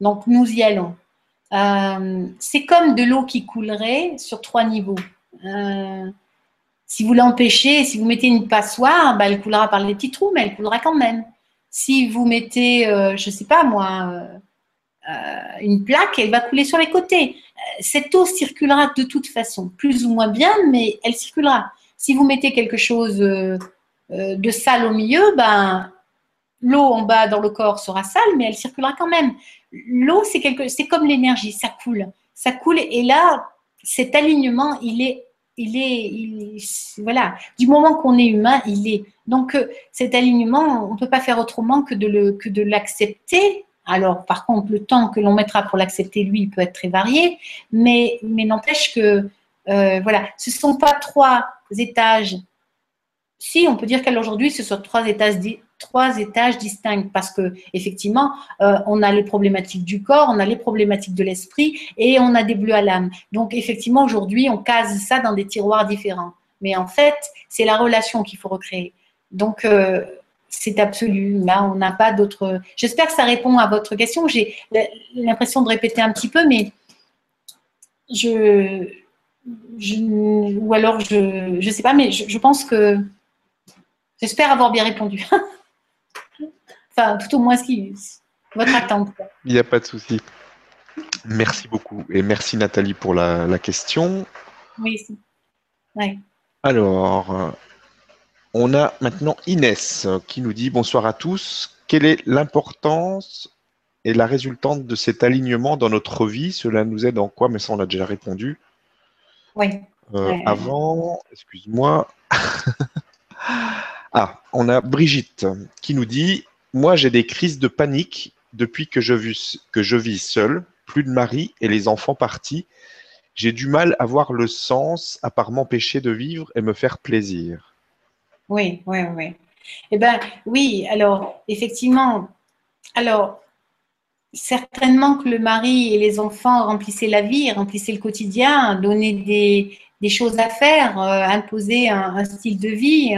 S2: Donc nous y allons. Euh, c'est comme de l'eau qui coulerait sur trois niveaux. Euh, si vous l'empêchez, si vous mettez une passoire, bah, elle coulera par les petits trous, mais elle coulera quand même. Si vous mettez, euh, je ne sais pas moi, une plaque, elle va couler sur les côtés. Cette eau circulera de toute façon, plus ou moins bien, mais elle circulera. Si vous mettez quelque chose de sale au milieu, ben, l'eau en bas dans le corps sera sale, mais elle circulera quand même. L'eau, c'est quelque, c'est comme l'énergie, ça coule, ça coule. Et là, cet alignement, il est il est, voilà, du moment qu'on est humain, il est. Donc euh, cet alignement, on ne peut pas faire autrement que de le, que de l'accepter. Alors par contre, le temps que l'on mettra pour l'accepter, lui, il peut être très varié, mais, mais n'empêche que, euh, voilà, ce ne sont pas trois étages. Si, on peut dire qu'aujourd'hui, ce sont trois étages, trois étages distincts parce que effectivement, euh, on a les problématiques du corps, on a les problématiques de l'esprit et on a des bleus à l'âme. Donc effectivement, aujourd'hui, on case ça dans des tiroirs différents. Mais en fait, c'est la relation qu'il faut recréer. Donc euh, c'est absolu. Là, on n'a pas d'autre. J'espère que ça répond à votre question. J'ai l'impression de répéter un petit peu, mais je, ou alors je, je sais pas, mais je pense que j'espère avoir bien répondu. Enfin, tout au moins, ce qui, votre attente.
S1: Il n'y a pas de souci. Merci beaucoup. Et merci Nathalie pour la, question.
S2: Oui. Ouais.
S1: Alors, on a maintenant Inès qui nous dit bonsoir à tous. Quelle est l'importance et la résultante de cet alignement dans notre vie? Cela nous aide en quoi? Mais ça, on a déjà répondu.
S2: Oui.
S1: Euh, avant, excuse-moi. ah, on a Brigitte qui nous dit moi, j'ai des crises de panique depuis que je, vis, que je vis seul, plus de mari et les enfants partis. J'ai du mal à voir le sens à part m'empêcher de vivre et me faire plaisir.
S2: Oui, oui, oui. Eh bien, oui, alors, effectivement, Alors, certainement que le mari et les enfants remplissaient la vie, remplissaient le quotidien, donnaient des, choses à faire, euh, imposaient un, style de vie,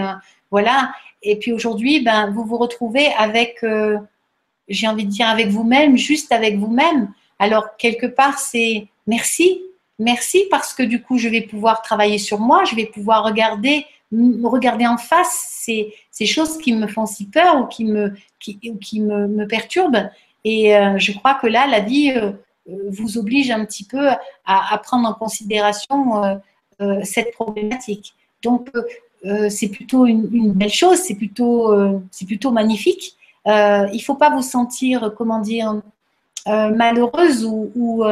S2: voilà. Et puis aujourd'hui, ben, vous vous retrouvez avec, euh, j'ai envie de dire, avec vous-même, juste avec vous-même. Alors, quelque part, c'est merci, merci parce que du coup, je vais pouvoir travailler sur moi, je vais pouvoir regarder, regarder en face ces, choses qui me font si peur ou qui me, qui, qui me perturbent. Et euh, je crois que là, la vie euh, vous oblige un petit peu à, prendre en considération cette problématique. Donc, euh, c'est plutôt une, belle chose, c'est plutôt, euh, c'est plutôt magnifique. Euh, il ne faut pas vous sentir, comment dire, malheureuse ou,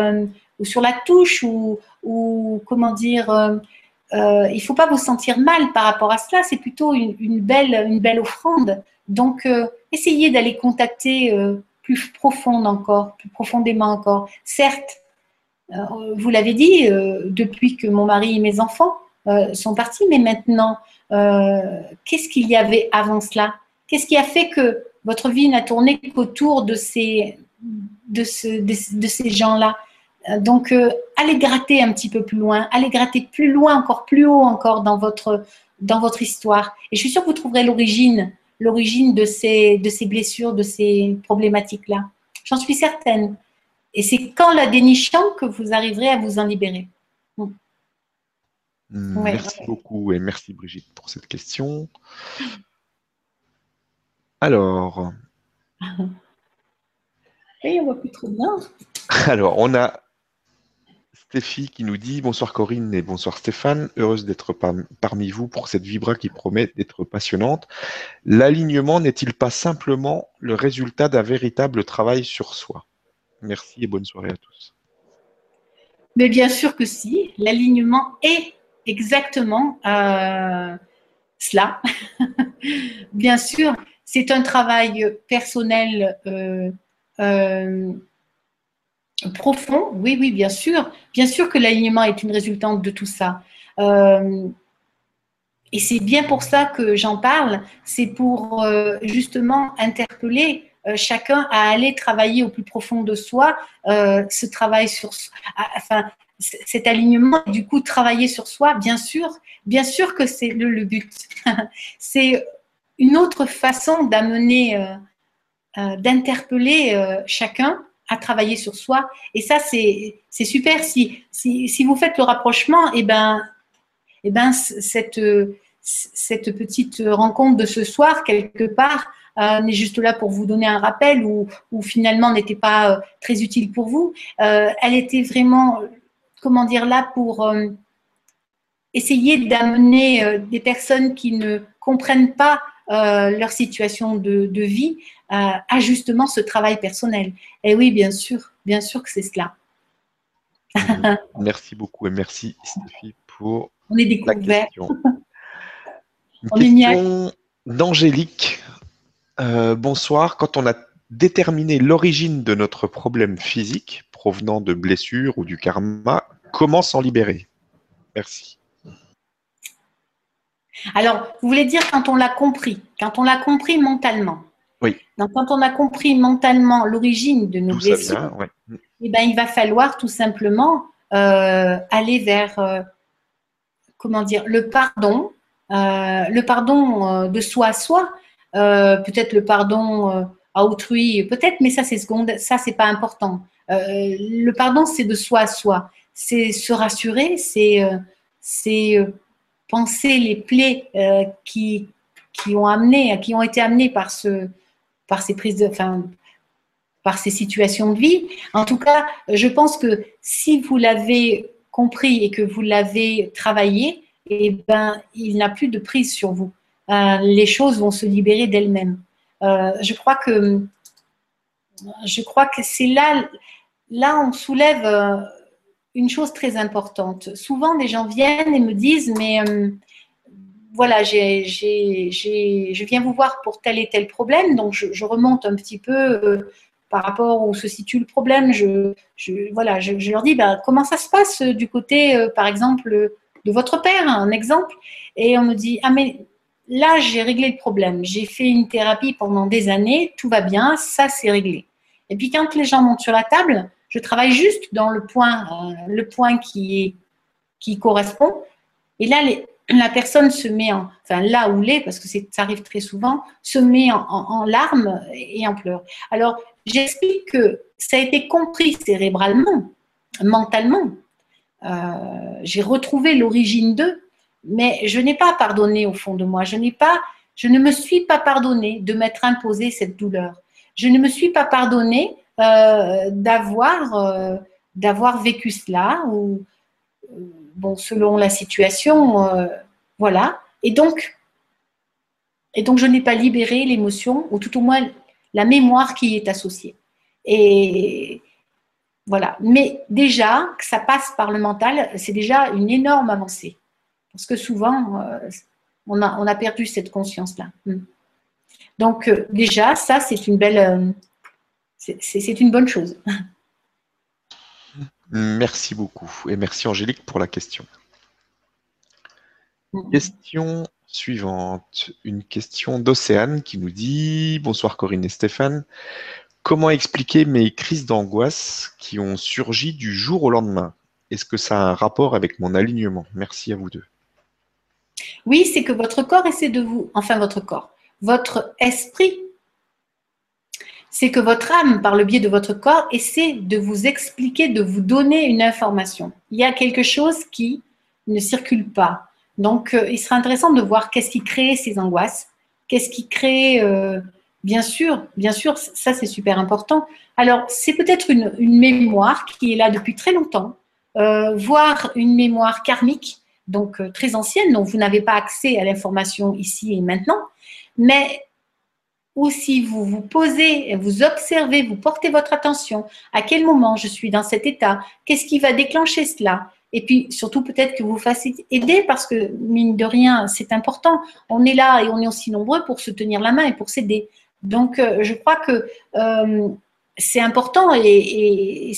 S2: sur la touche ou, comment dire, il ne faut pas vous sentir mal par rapport à cela. C'est plutôt une, belle, une belle offrande. Donc, essayez d'aller contacter plus profond encore, plus profondément encore. Certes, vous l'avez dit, depuis que mon mari et mes enfants sont partis, mais maintenant, euh, qu'est-ce qu'il y avait avant cela? Qu'est-ce qui a fait que votre vie n'a tourné qu'autour de ces, de, de, ces gens-là? Euh, donc, euh, allez gratter un petit peu plus loin, allez gratter plus loin, encore plus haut encore dans votre, dans votre histoire. Et je suis sûre que vous trouverez l'origine, l'origine de ces, de ces blessures, de ces problématiques-là. J'en suis certaine. Et c'est qu'en la dénichant que vous arriverez à vous en libérer.
S1: Merci beaucoup et merci Brigitte pour cette question. Alors.
S2: Oui, on voit plus trop bien.
S1: Alors, on a Stéphie qui nous dit Bonsoir Corinne et bonsoir Stéphane, heureuse d'être parmi vous pour cette vibra qui promet d'être passionnante. L'alignement n'est-il pas simplement le résultat d'un véritable travail sur soi? Merci et bonne soirée à tous.
S2: Mais bien sûr que si, l'alignement est exactement euh, cela. Bien sûr, c'est un travail personnel euh, euh, profond. Oui, oui, bien sûr. Bien sûr que l'alignement est une résultante de tout ça. et c'est bien pour ça que j'en parle. C'est pour justement interpeller chacun à aller travailler au plus profond de soi, ce travail sur, enfin, cet alignement, du coup, travailler sur soi, bien sûr, bien sûr que c'est le, but. c'est une autre façon d'amener, euh, euh, d'interpeller euh, chacun à travailler sur soi. Et ça, c'est super. Si, si, vous faites le rapprochement, et eh ben, et eh ben, cette, cette petite rencontre de ce soir, quelque part, n'est juste là pour vous donner un rappel ou, finalement n'était pas très utile pour vous. elle était vraiment comment dire, là pour euh, essayer d'amener euh, des personnes qui ne comprennent pas euh, leur situation de, vie à justement ce travail personnel. Et oui, bien sûr, bien sûr que c'est cela.
S1: merci beaucoup et merci Stéphie pour
S2: On est découvert.
S1: Une question d'Angélique. bonsoir. Quand on a déterminé l'origine de notre problème physique provenant de blessures ou du karma, Comment s'en libérer? Merci.
S2: Alors, vous voulez dire quand on l'a compris, quand on l'a compris mentalement.
S1: Oui.
S2: Donc, quand on a compris mentalement l'origine de nos blessures, eh ben, il va falloir tout simplement euh, aller vers, euh, comment dire, le pardon, euh, le pardon de soi à soi, peut-être le pardon à autrui, peut-être, mais ça c'est seconde, ça c'est pas important. le pardon c'est de soi à soi c'est se rassurer, c'est penser les plaies euh, qui, qui ont amené, qui ont été amenées par ce, par ces prises de, enfin, par ces situations de vie. En tout cas, je pense que si vous l'avez compris et que vous l'avez travaillé, eh ben, il n'a plus de prise sur vous. les choses vont se libérer d'elles-mêmes. je crois que, je crois que c'est là, là on soulève une chose très importante. Souvent, des gens viennent et me disent, mais euh, voilà, je viens vous voir pour tel et tel problème, donc je, remonte un petit peu euh, par rapport où se situe le problème. Je, voilà, je, leur dis, ben, comment ça se passe du côté, euh, par exemple, de votre père, un exemple? Et on me dit, ah mais là, j'ai réglé le problème. J'ai fait une thérapie pendant des années, tout va bien, ça c'est réglé. Et puis quand les gens montent sur la table, je travaille juste dans le point, euh, le point qui, est, qui correspond. Et là, la personne se met en, enfin là où l'est, parce que ça arrive très souvent, se met en, larmes et en pleurs. Alors, j'explique que ça a été compris cérébralement, mentalement. Euh, j'ai retrouvé l'origine d'eux, mais je n'ai pas pardonné au fond de moi. Je n'ai pas, je ne me suis pas pardonné de m'être imposé cette douleur. Je ne me suis pas pardonné euh, d'avoir euh, d'avoir vécu cela ou euh, bon selon la situation voilà. Et donc et donc je n'ai pas libéré l'émotion ou tout au moins la mémoire qui y est associée. Et voilà. Mais déjà que ça passe par le mental c'est déjà une énorme avancée. Parce que souvent on a on a perdu cette conscience là hmm. donc déjà ça c'est une belle c'est une bonne chose.
S1: Merci beaucoup et merci Angélique pour la question. Mm. Question suivante, une question d'Océane qui nous dit Bonsoir Corinne et Stéphane. Comment expliquer mes crises d'angoisse qui ont surgi du jour au lendemain? Est-ce que ça a un rapport avec mon alignement? Merci à vous deux.
S2: Oui, c'est que votre corps essaie de vous, enfin votre corps, votre esprit c'est que votre âme, par le biais de votre corps, essaie de vous expliquer, de vous donner une information. Il y a quelque chose qui ne circule pas. Donc, euh, il sera intéressant de voir qu'est-ce qui crée ces angoisses, qu'est-ce qui crée, euh, bien sûr, bien sûr, ça c'est super important. Alors, c'est peut-être une, mémoire qui est là depuis très longtemps, euh, voire une mémoire karmique, donc très ancienne, dont vous n'avez pas accès à l'information ici et maintenant, mais ou si vous vous posez, vous observez, vous portez votre attention, à quel moment je suis dans cet état, qu'est-ce qui va déclencher cela? Et puis surtout peut-être que vous fassiez aider parce que mine de rien, c'est important. On est là et on est aussi nombreux pour se tenir la main et pour s'aider. Donc euh, je crois que euh, c'est important et,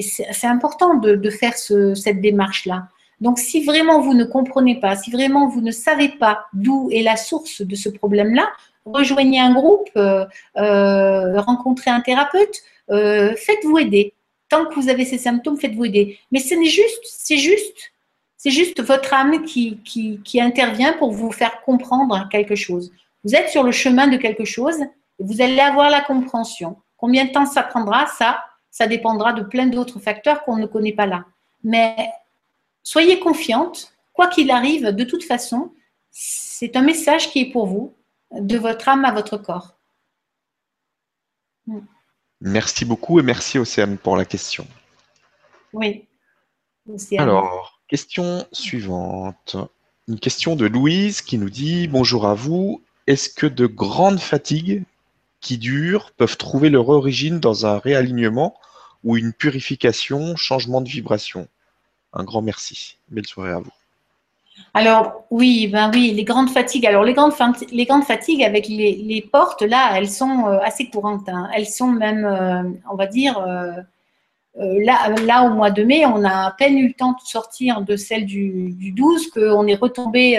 S2: c'est important de, faire cette démarche-là. Donc si vraiment vous ne comprenez pas, si vraiment vous ne savez pas d'où est la source de ce problème-là, rejoignez un groupe, euh, euh, rencontrez un thérapeute, euh, faites-vous aider. Tant que vous avez ces symptômes, faites-vous aider. Mais ce n'est juste, c'est juste, c'est juste votre âme qui, intervient pour vous faire comprendre quelque chose. Vous êtes sur le chemin de quelque chose et vous allez avoir la compréhension. Combien de temps ça prendra Ça, ça dépendra de plein d'autres facteurs qu'on ne connaît pas là. Mais soyez confiante, quoi qu'il arrive, de toute façon, c'est un message qui est pour vous de votre âme à votre corps.
S1: Merci beaucoup et merci Océane pour la question.
S2: Oui.
S1: Alors, question suivante. Une question de Louise qui nous dit Bonjour à vous. Est-ce que de grandes fatigues qui durent peuvent trouver leur origine dans un réalignement ou une purification, changement de vibration? Un grand merci. Belle soirée à vous.
S2: Alors oui, ben oui, les grandes fatigues. Alors les grandes, fatigues avec les, portes là, elles sont euh, assez courantes. Hein. Elles sont même, euh, on va dire, euh, là, au mois de mai, on a à peine eu le temps de sortir de celle du, du 12 qu'on est retombé.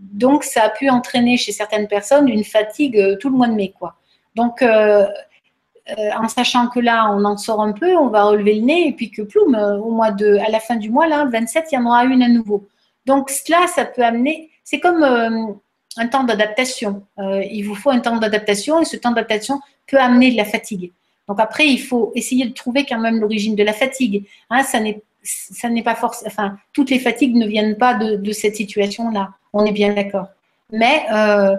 S2: donc ça a pu entraîner chez certaines personnes une fatigue tout le mois de mai, quoi. Donc en sachant que là, on en sort un peu, on va relever le nez et puis que ploum, au mois de, à la fin du mois là, 27, il y en aura une à nouveau. Donc cela, ça peut amener, c'est comme euh, un temps d'adaptation. Euh, il vous faut un temps d'adaptation et ce temps d'adaptation peut amener de la fatigue. Donc après, il faut essayer de trouver quand même l'origine de la fatigue. Hein, ça n'est pas forcément, enfin, toutes les fatigues ne viennent pas de, cette situation-là. On est bien d'accord. Mais euh,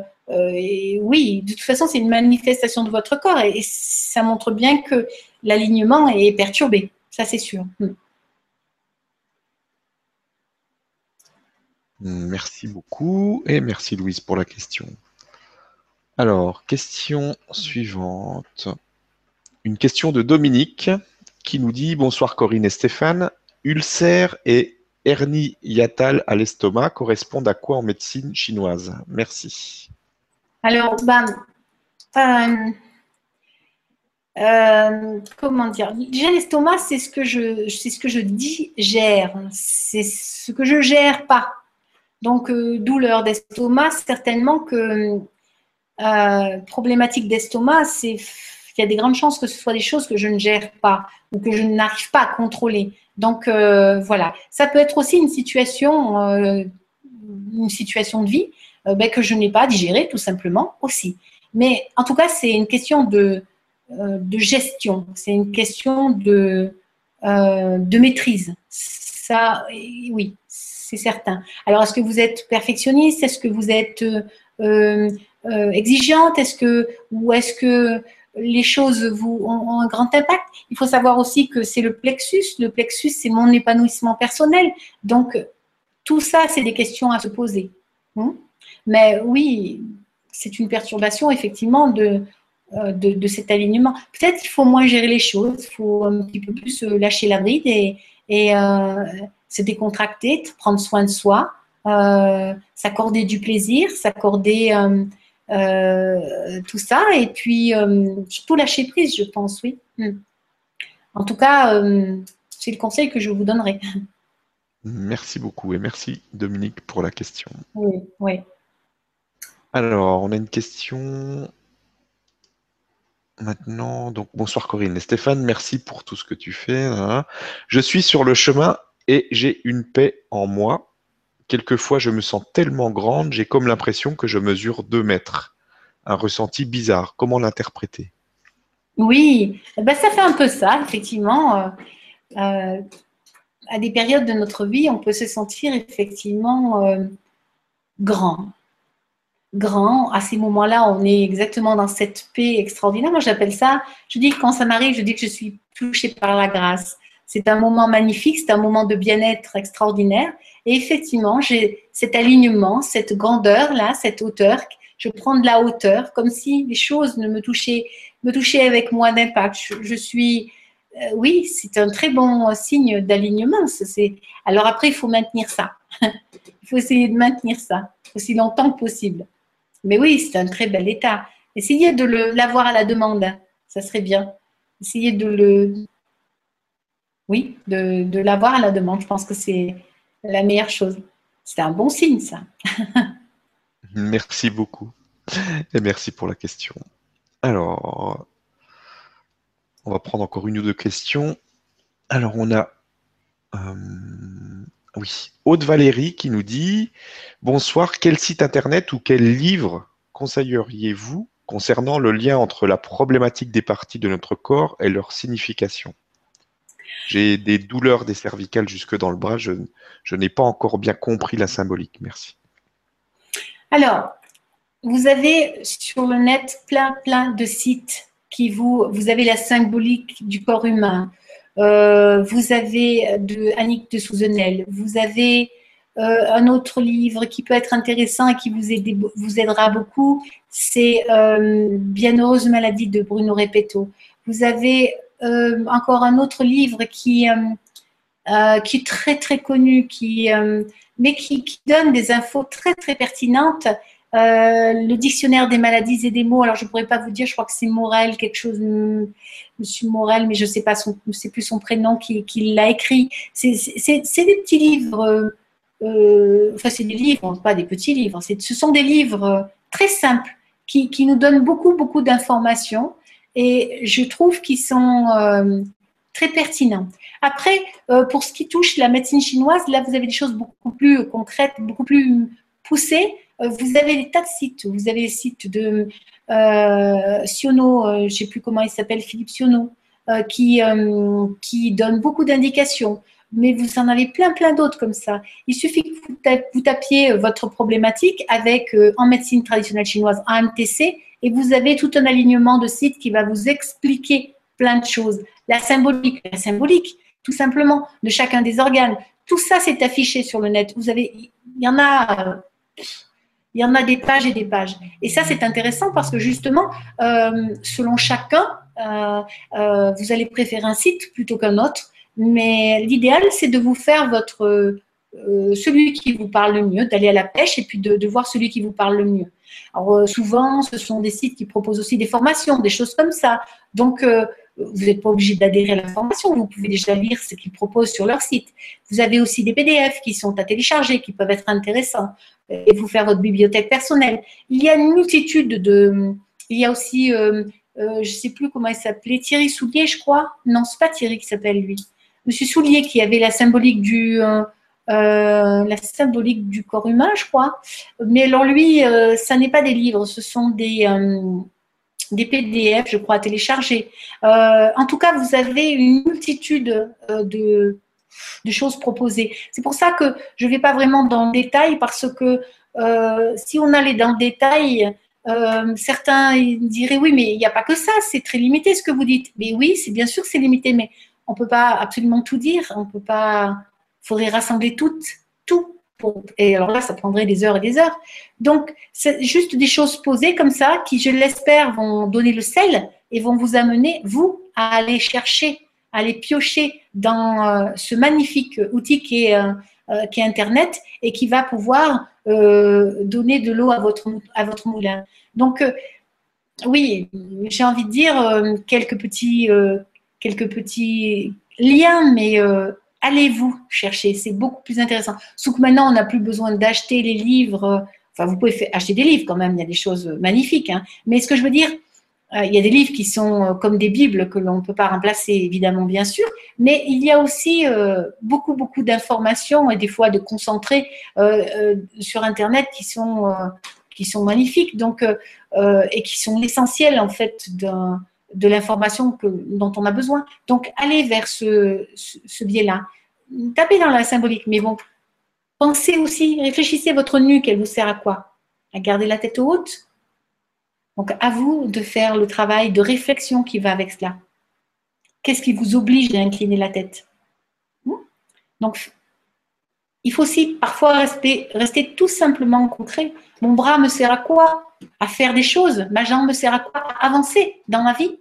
S2: oui, de toute façon, c'est une manifestation de votre corps et, ça montre bien que l'alignement est perturbé. Ça, c'est sûr. Hmm.
S1: Merci beaucoup et merci Louise pour la question. Alors, question suivante. Une question de Dominique qui nous dit Bonsoir Corinne et Stéphane. Ulcère et hernie hiatale à l'estomac correspondent à quoi en médecine chinoise? Merci.
S2: Alors, ben, euh, euh, comment dire? Déjà, l'estomac, c'est ce que je, c'est ce que je digère, c'est ce que je gère pas. Donc, douleur d'estomac, certainement que problématique d'estomac, c'est il y a des grandes chances que ce soit des choses que je ne gère pas ou que je n'arrive pas à contrôler. Donc voilà, ça peut être aussi une situation, une situation de vie ben, que je n'ai pas digérée tout simplement aussi. Mais en tout cas, c'est une question de, de gestion, c'est une question de, de maîtrise. Ça, oui, c'est certain. Alors, est-ce que vous êtes perfectionniste? Est-ce que vous êtes euh, euh, exigeante? Est-ce que ou est-ce que les choses vous ont, un grand impact? Il faut savoir aussi que c'est le plexus. Le plexus, c'est mon épanouissement personnel. Donc, tout ça, c'est des questions à se poser. Hein. Mais oui, c'est une perturbation effectivement de, euh, de, cet alignement. Peut-être qu'il faut moins gérer les choses, il faut un petit peu plus lâcher la bride et, et se décontracter, prendre soin de soi, euh, s'accorder du plaisir, s'accorder euh, euh, tout ça, et puis surtout lâcher prise, je pense, oui. Hmm. En tout cas, c'est le conseil que je vous donnerai.
S1: Merci beaucoup et merci Dominique pour la question.
S2: Oui, oui.
S1: Alors, on a une question maintenant. Donc, bonsoir Corinne et Stéphane, merci pour tout ce que tu fais. Hein. Je suis sur le chemin et j'ai une paix en moi. Quelquefois, je me sens tellement grande, j'ai comme l'impression que je mesure deux mètres. Un ressenti bizarre. Comment l'interpréter?
S2: Oui, eh ben, ça fait un peu ça, effectivement. Euh, euh, à des périodes de notre vie, on peut se sentir effectivement euh, grand. Grand, à ces moments-là, on est exactement dans cette paix extraordinaire. Moi, j'appelle ça, je dis que quand ça m'arrive, je dis que je suis touchée par la grâce. C'est un moment magnifique, c'est un moment de bien-être extraordinaire. Et effectivement, j'ai cet alignement, cette grandeur-là, cette hauteur. Je prends de la hauteur, comme si les choses ne me touchaient, me touchaient avec moins d'impact. Je, suis, euh, oui, c'est un très bon signe d'alignement. Alors après, il faut maintenir ça. il faut essayer de maintenir ça aussi longtemps que possible. Mais oui, c'est un très bel état. Essayez de l'avoir à la demande. Ça serait bien. Essayez de le, oui, de, l'avoir à la demande. Je pense que c'est la meilleure chose. C'est un bon signe, ça.
S1: merci beaucoup. Et merci pour la question. Alors, on va prendre encore une ou deux questions. Alors, on a. Euh, oui, Aude Valérie qui nous dit Bonsoir, quel site internet ou quel livre conseilleriez-vous concernant le lien entre la problématique des parties de notre corps et leur signification? J'ai des douleurs des cervicales jusque dans le bras. Je, n'ai pas encore bien compris la symbolique. Merci.
S2: Alors, vous avez sur le net plein, plein de sites qui vous, vous avez la symbolique du corps humain. Euh, vous avez de Annick de Souzenel. Vous avez euh, un autre livre qui peut être intéressant et qui vous, vous aidera beaucoup. C'est euh, Bien heureuse maladie de Bruno Repetto. Vous avez euh, encore un autre livre qui, euh, euh, qui est très très connu, qui, mais qui, donne des infos très très pertinentes. le dictionnaire des maladies et des mots. Alors je pourrais pas vous dire, je crois que c'est Morel, quelque chose, Monsieur Morel, mais je sais pas c'est plus son prénom qui, qui l'a écrit. C'est des petits livres. enfin, c'est des livres, pas des petits livres. Ce sont des livres très simples qui, qui nous donnent beaucoup beaucoup d'informations et je trouve qu'ils sont euh, très pertinents. Après, euh, pour ce qui touche la médecine chinoise, là, vous avez des choses beaucoup plus concrètes, beaucoup plus poussées. Euh, vous avez des tas de sites. Vous avez les sites de Siono, je ne sais plus comment il s'appelle, Philippe Siono, qui, qui donne beaucoup d'indications mais vous en avez plein, plein d'autres comme ça. Il suffit que vous, tapiez votre problématique avec, en médecine traditionnelle chinoise, AMTC, et vous avez tout un alignement de sites qui va vous expliquer plein de choses. La symbolique, la symbolique, tout simplement, de chacun des organes. Tout ça, c'est affiché sur le net. Vous avez, il y en a, il y en a des pages et des pages. Et ça, c'est intéressant parce que justement, euh, selon chacun, euh, euh, vous allez préférer un site plutôt qu'un autre. Mais l'idéal, c'est de vous faire votre celui qui vous parle le mieux, d'aller à la pêche et puis de, voir celui qui vous parle le mieux. Alors, euh, souvent, ce sont des sites qui proposent aussi des formations, des choses comme ça. Donc, euh, vous n'êtes pas obligé d'adhérer à la formation, vous pouvez déjà lire ce qu'ils proposent sur leur site. Vous avez aussi des PDF qui sont à télécharger, qui peuvent être intéressants, et vous faire votre bibliothèque personnelle. Il y a une multitude de... Il y a aussi, euh, euh, je ne sais plus comment il s'appelait, Thierry Soulier, je crois. Non, c'est pas Thierry qui s'appelle lui. Monsieur Soulier qui avait la symbolique du... la symbolique du corps humain, je crois. Mais alors lui, ça n'est pas des livres, ce sont des, des PDF, je crois. Euh, en tout cas, vous avez une multitude euh, de, choses proposées. C'est pour ça que je ne vais pas vraiment dans le détail parce que euh, si on allait dans le détail, certains diraient oui, mais il n'y a pas que ça, c'est très limité ce que vous dites. Mais oui, c'est bien sûr c'est limité, mais on peut pas absolument tout dire. On peut pas. Faudrait rassembler tout, tout et alors là, ça prendrait des heures et des heures. Donc, c'est juste des choses posées comme ça qui, je l'espère, vont donner le sel et vont vous amener, vous, à aller chercher, à aller piocher dans euh, ce magnifique outil qui est, euh, euh, qui est Internet et qui va pouvoir donner de l'eau à votre, à votre moulin. Donc, oui, j'ai envie de dire quelques petits, quelques petits liens, mais allez-vous chercher, c'est beaucoup plus intéressant. Sauf que maintenant, on n'a plus besoin d'acheter les livres. Enfin, vous pouvez acheter des livres quand même, il y a des choses magnifiques. Hein. Mais ce que je veux dire, euh, il y a des livres qui sont euh, comme des bibles que l'on ne peut pas remplacer, évidemment, bien sûr. Mais il y a aussi euh, beaucoup, beaucoup d'informations et des fois de concentrés sur Internet qui sont, qui sont magnifiques donc, et qui sont l'essentiel, en fait, d'un de l'information dont on a besoin. Donc, allez vers ce, ce, biais-là. Tapez dans la symbolique, mais bon, pensez aussi, réfléchissez votre nuque, elle vous sert à quoi? À garder la tête haute? Donc, à vous de faire le travail de réflexion qui va avec cela. Qu'est-ce qui vous oblige à incliner la tête? Hmm? Donc, il faut aussi parfois rester, rester tout simplement concret. Mon bras me sert à quoi? À faire des choses. Ma jambe me sert à quoi? À avancer dans ma vie.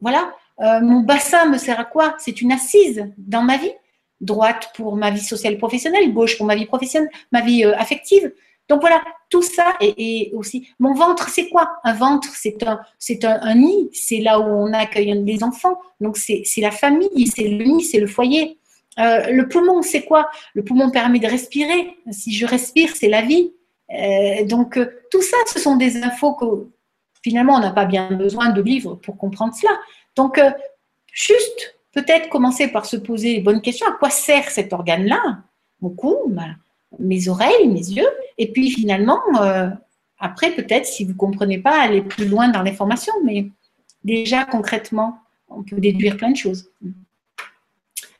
S2: Voilà. Euh, mon bassin me sert à quoi? C'est une assise dans ma vie. Droite pour ma vie sociale professionnelle, gauche pour ma vie professionnelle, ma vie euh, affective. Donc voilà, tout ça et, aussi mon ventre, c'est quoi? Un ventre, c'est un, c'est un, nid, c'est là où on accueille des enfants. Donc c'est, la famille, c'est le nid, c'est le foyer. Euh, le poumon, c'est quoi? Le poumon permet de respirer. Si je respire, c'est la vie. Donc tout ça, ce sont des infos que, finalement, on n'a pas bien besoin de livres pour comprendre cela. Donc, euh, juste peut-être commencer par se poser les bonnes questions. À quoi sert cet organe-là? Mon cou, mes oreilles, mes yeux. Et puis finalement, euh, après, peut-être, si vous ne comprenez pas, aller plus loin dans l'information. Mais déjà, concrètement, on peut déduire plein de choses.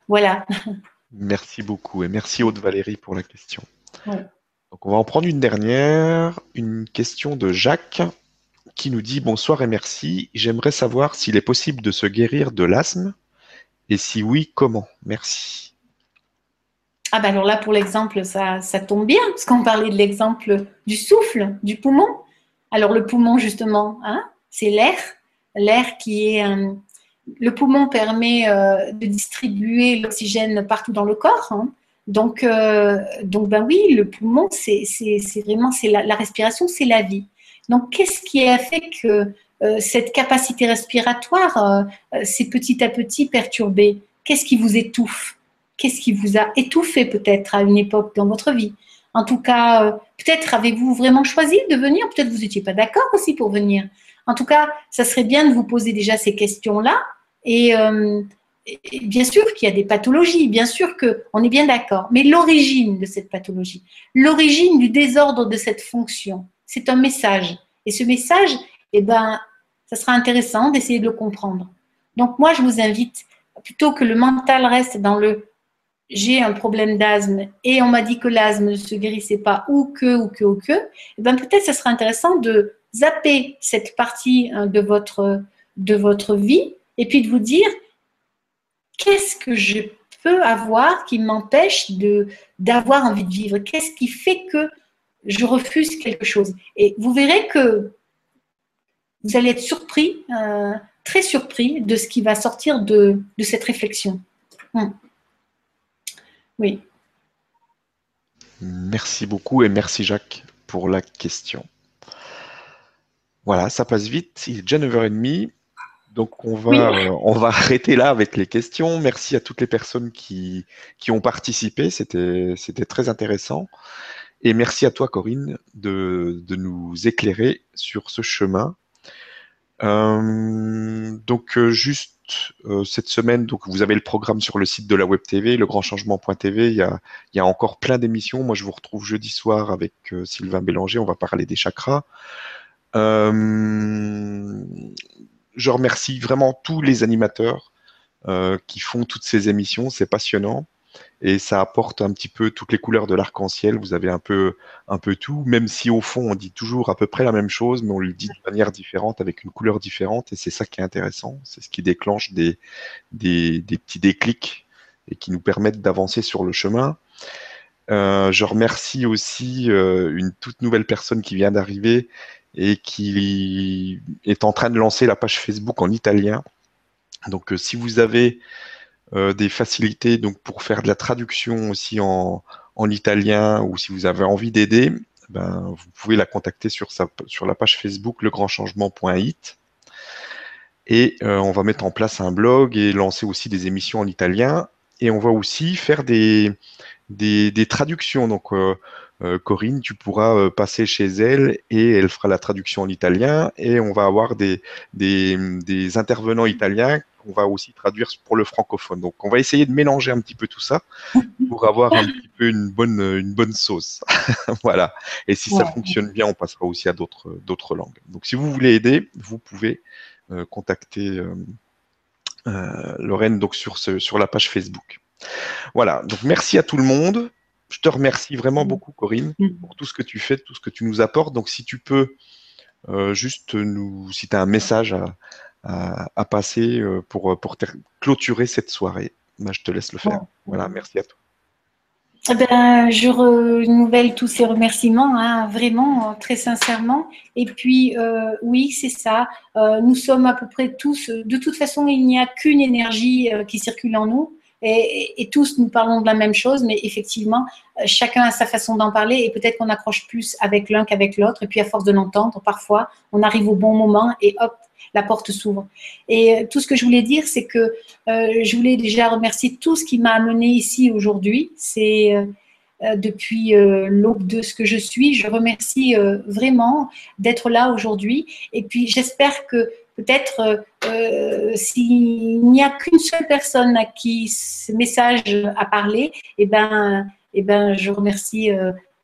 S2: Voilà.
S1: Merci beaucoup et merci Aude Valérie pour la question. Donc on va en prendre une dernière, une question de Jacques qui nous dit bonsoir et merci. J'aimerais savoir s'il est possible de se guérir de l'asthme et si oui, comment? Merci.
S2: Ah ben alors là, pour l'exemple, ça, ça tombe bien, parce qu'on parlait de l'exemple du souffle, du poumon. Alors le poumon, justement, hein, c'est l'air, l'air qui est... le poumon permet euh, de distribuer l'oxygène partout dans le corps. Hein. Donc, euh, donc ben oui, le poumon, c'est vraiment, c'est la respiration, c'est la vie. Donc, qu'est-ce qui a fait que euh, cette capacité respiratoire euh, s'est petit à petit perturbée? Qu'est-ce qui vous étouffe? Qu'est-ce qui vous a étouffé peut-être à une époque dans votre vie? En tout cas, euh, peut-être avez-vous vraiment choisi de venir Peut-être vous n'étiez pas d'accord aussi pour venir. En tout cas, ça serait bien de vous poser déjà ces questions-là. Et, et, bien sûr qu'il y a des pathologies, bien sûr qu'on est bien d'accord. Mais l'origine de cette pathologie, l'origine du désordre de cette fonction, c'est un message. Et ce message, eh ben, ça sera intéressant d'essayer de le comprendre. Donc moi, je vous invite, plutôt que le mental reste dans le j'ai un problème d'asthme et on m'a dit que l'asthme ne se guérissait pas ou que, ou que, ou que, eh ben, peut-être ce sera intéressant de zapper cette partie hein, de votre, de votre vie et puis de vous dire qu'est-ce que je peux avoir qui m'empêche de d'avoir envie de vivre? Qu'est-ce qui fait que je refuse quelque chose? Et vous verrez que vous allez être surpris, euh, très surpris de ce qui va sortir de, cette réflexion. Hum. Oui.
S1: Merci beaucoup et merci Jacques pour la question. Voilà, ça passe vite, il est déjà 9h30. Donc on va, on va arrêter là avec les questions. Merci à toutes les personnes qui, qui ont participé. C'était très intéressant. Et merci à toi, Corinne, de, de nous éclairer sur ce chemin. Euh, donc, euh, juste euh, cette semaine, donc vous avez le programme sur le site de la Web TV, legrandchangement.tv. Il y a, il y a encore plein d'émissions. Moi, je vous retrouve jeudi soir avec Sylvain Bélanger. On va parler des chakras. Je remercie vraiment tous les animateurs qui font toutes ces émissions. C'est passionnant et ça apporte un petit peu toutes les couleurs de l'arc-en-ciel. Vous avez un peu, un peu tout, même si au fond on dit toujours à peu près la même chose, mais on le dit de manière différente, avec une couleur différente, et c'est ça qui est intéressant. C'est ce qui déclenche des, des, petits déclics et qui nous permettent d'avancer sur le chemin. Euh, je remercie aussi euh, une toute nouvelle personne qui vient d'arriver et qui est en train de lancer la page Facebook en italien. Donc, euh, si vous avez euh, des facilités pour faire de la traduction aussi en, en italien ou si vous avez envie d'aider, ben, vous pouvez la contacter sur, la page Facebook legrandchangement.it. Et euh, on va mettre en place un blog et lancer aussi des émissions en italien. Et on va aussi faire des, des, des traductions. Corinne, tu pourras passer chez elle et elle fera la traduction en italien. Et on va avoir des, des, des intervenants italiens on va aussi traduire pour le francophone. Donc, on va essayer de mélanger un petit peu tout ça pour avoir un petit peu une bonne, une bonne sauce. voilà. Et si ça fonctionne bien, on passera aussi à d'autres, d'autres langues. Donc, si vous voulez aider, vous pouvez euh, contacter euh, euh, Lorraine donc sur, ce, sur la page Facebook. Voilà. Donc, merci à tout le monde. Je te remercie vraiment mm. beaucoup, Corinne, mm. pour tout ce que tu fais, tout ce que tu nous apportes. Donc, si tu peux juste nous, si tu as un message à, à, passer euh, pour, pour clôturer cette soirée. Ben, je te laisse le faire. Voilà, merci à toi.
S2: Eh ben, je renouvelle tous ces remerciements, hein, vraiment, très sincèrement. Et puis, euh, oui, c'est ça. Euh, nous sommes à peu près tous, de toute façon, il n'y a qu'une énergie qui circule en nous. Et, tous nous parlons de la même chose, mais effectivement, chacun a sa façon d'en parler et peut-être qu'on accroche plus avec l'un qu'avec l'autre. Et puis, à force de l'entendre, parfois, on arrive au bon moment et hop, la porte s'ouvre. Et euh, tout ce que je voulais dire, c'est que euh, je voulais déjà remercier tout ce qui m'a amené ici aujourd'hui. C'est euh, depuis l'aube de ce que je suis. Je remercie vraiment d'être là aujourd'hui. Et puis j'espère que peut-être s'il n'y a qu'une seule personne à qui ce message a parlé, eh ben, eh ben, je remercie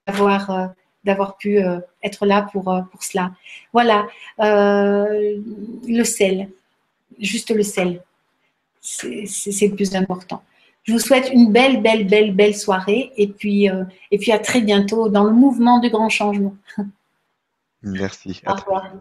S2: d'avoir d'avoir pu euh, être là pour, euh, pour cela. Voilà, euh, le sel, juste le sel, c'est le plus important. Je vous souhaite une belle, belle, belle, belle soirée et puis, et puis à très bientôt dans le mouvement du grand changement.
S1: Merci.
S2: Au revoir.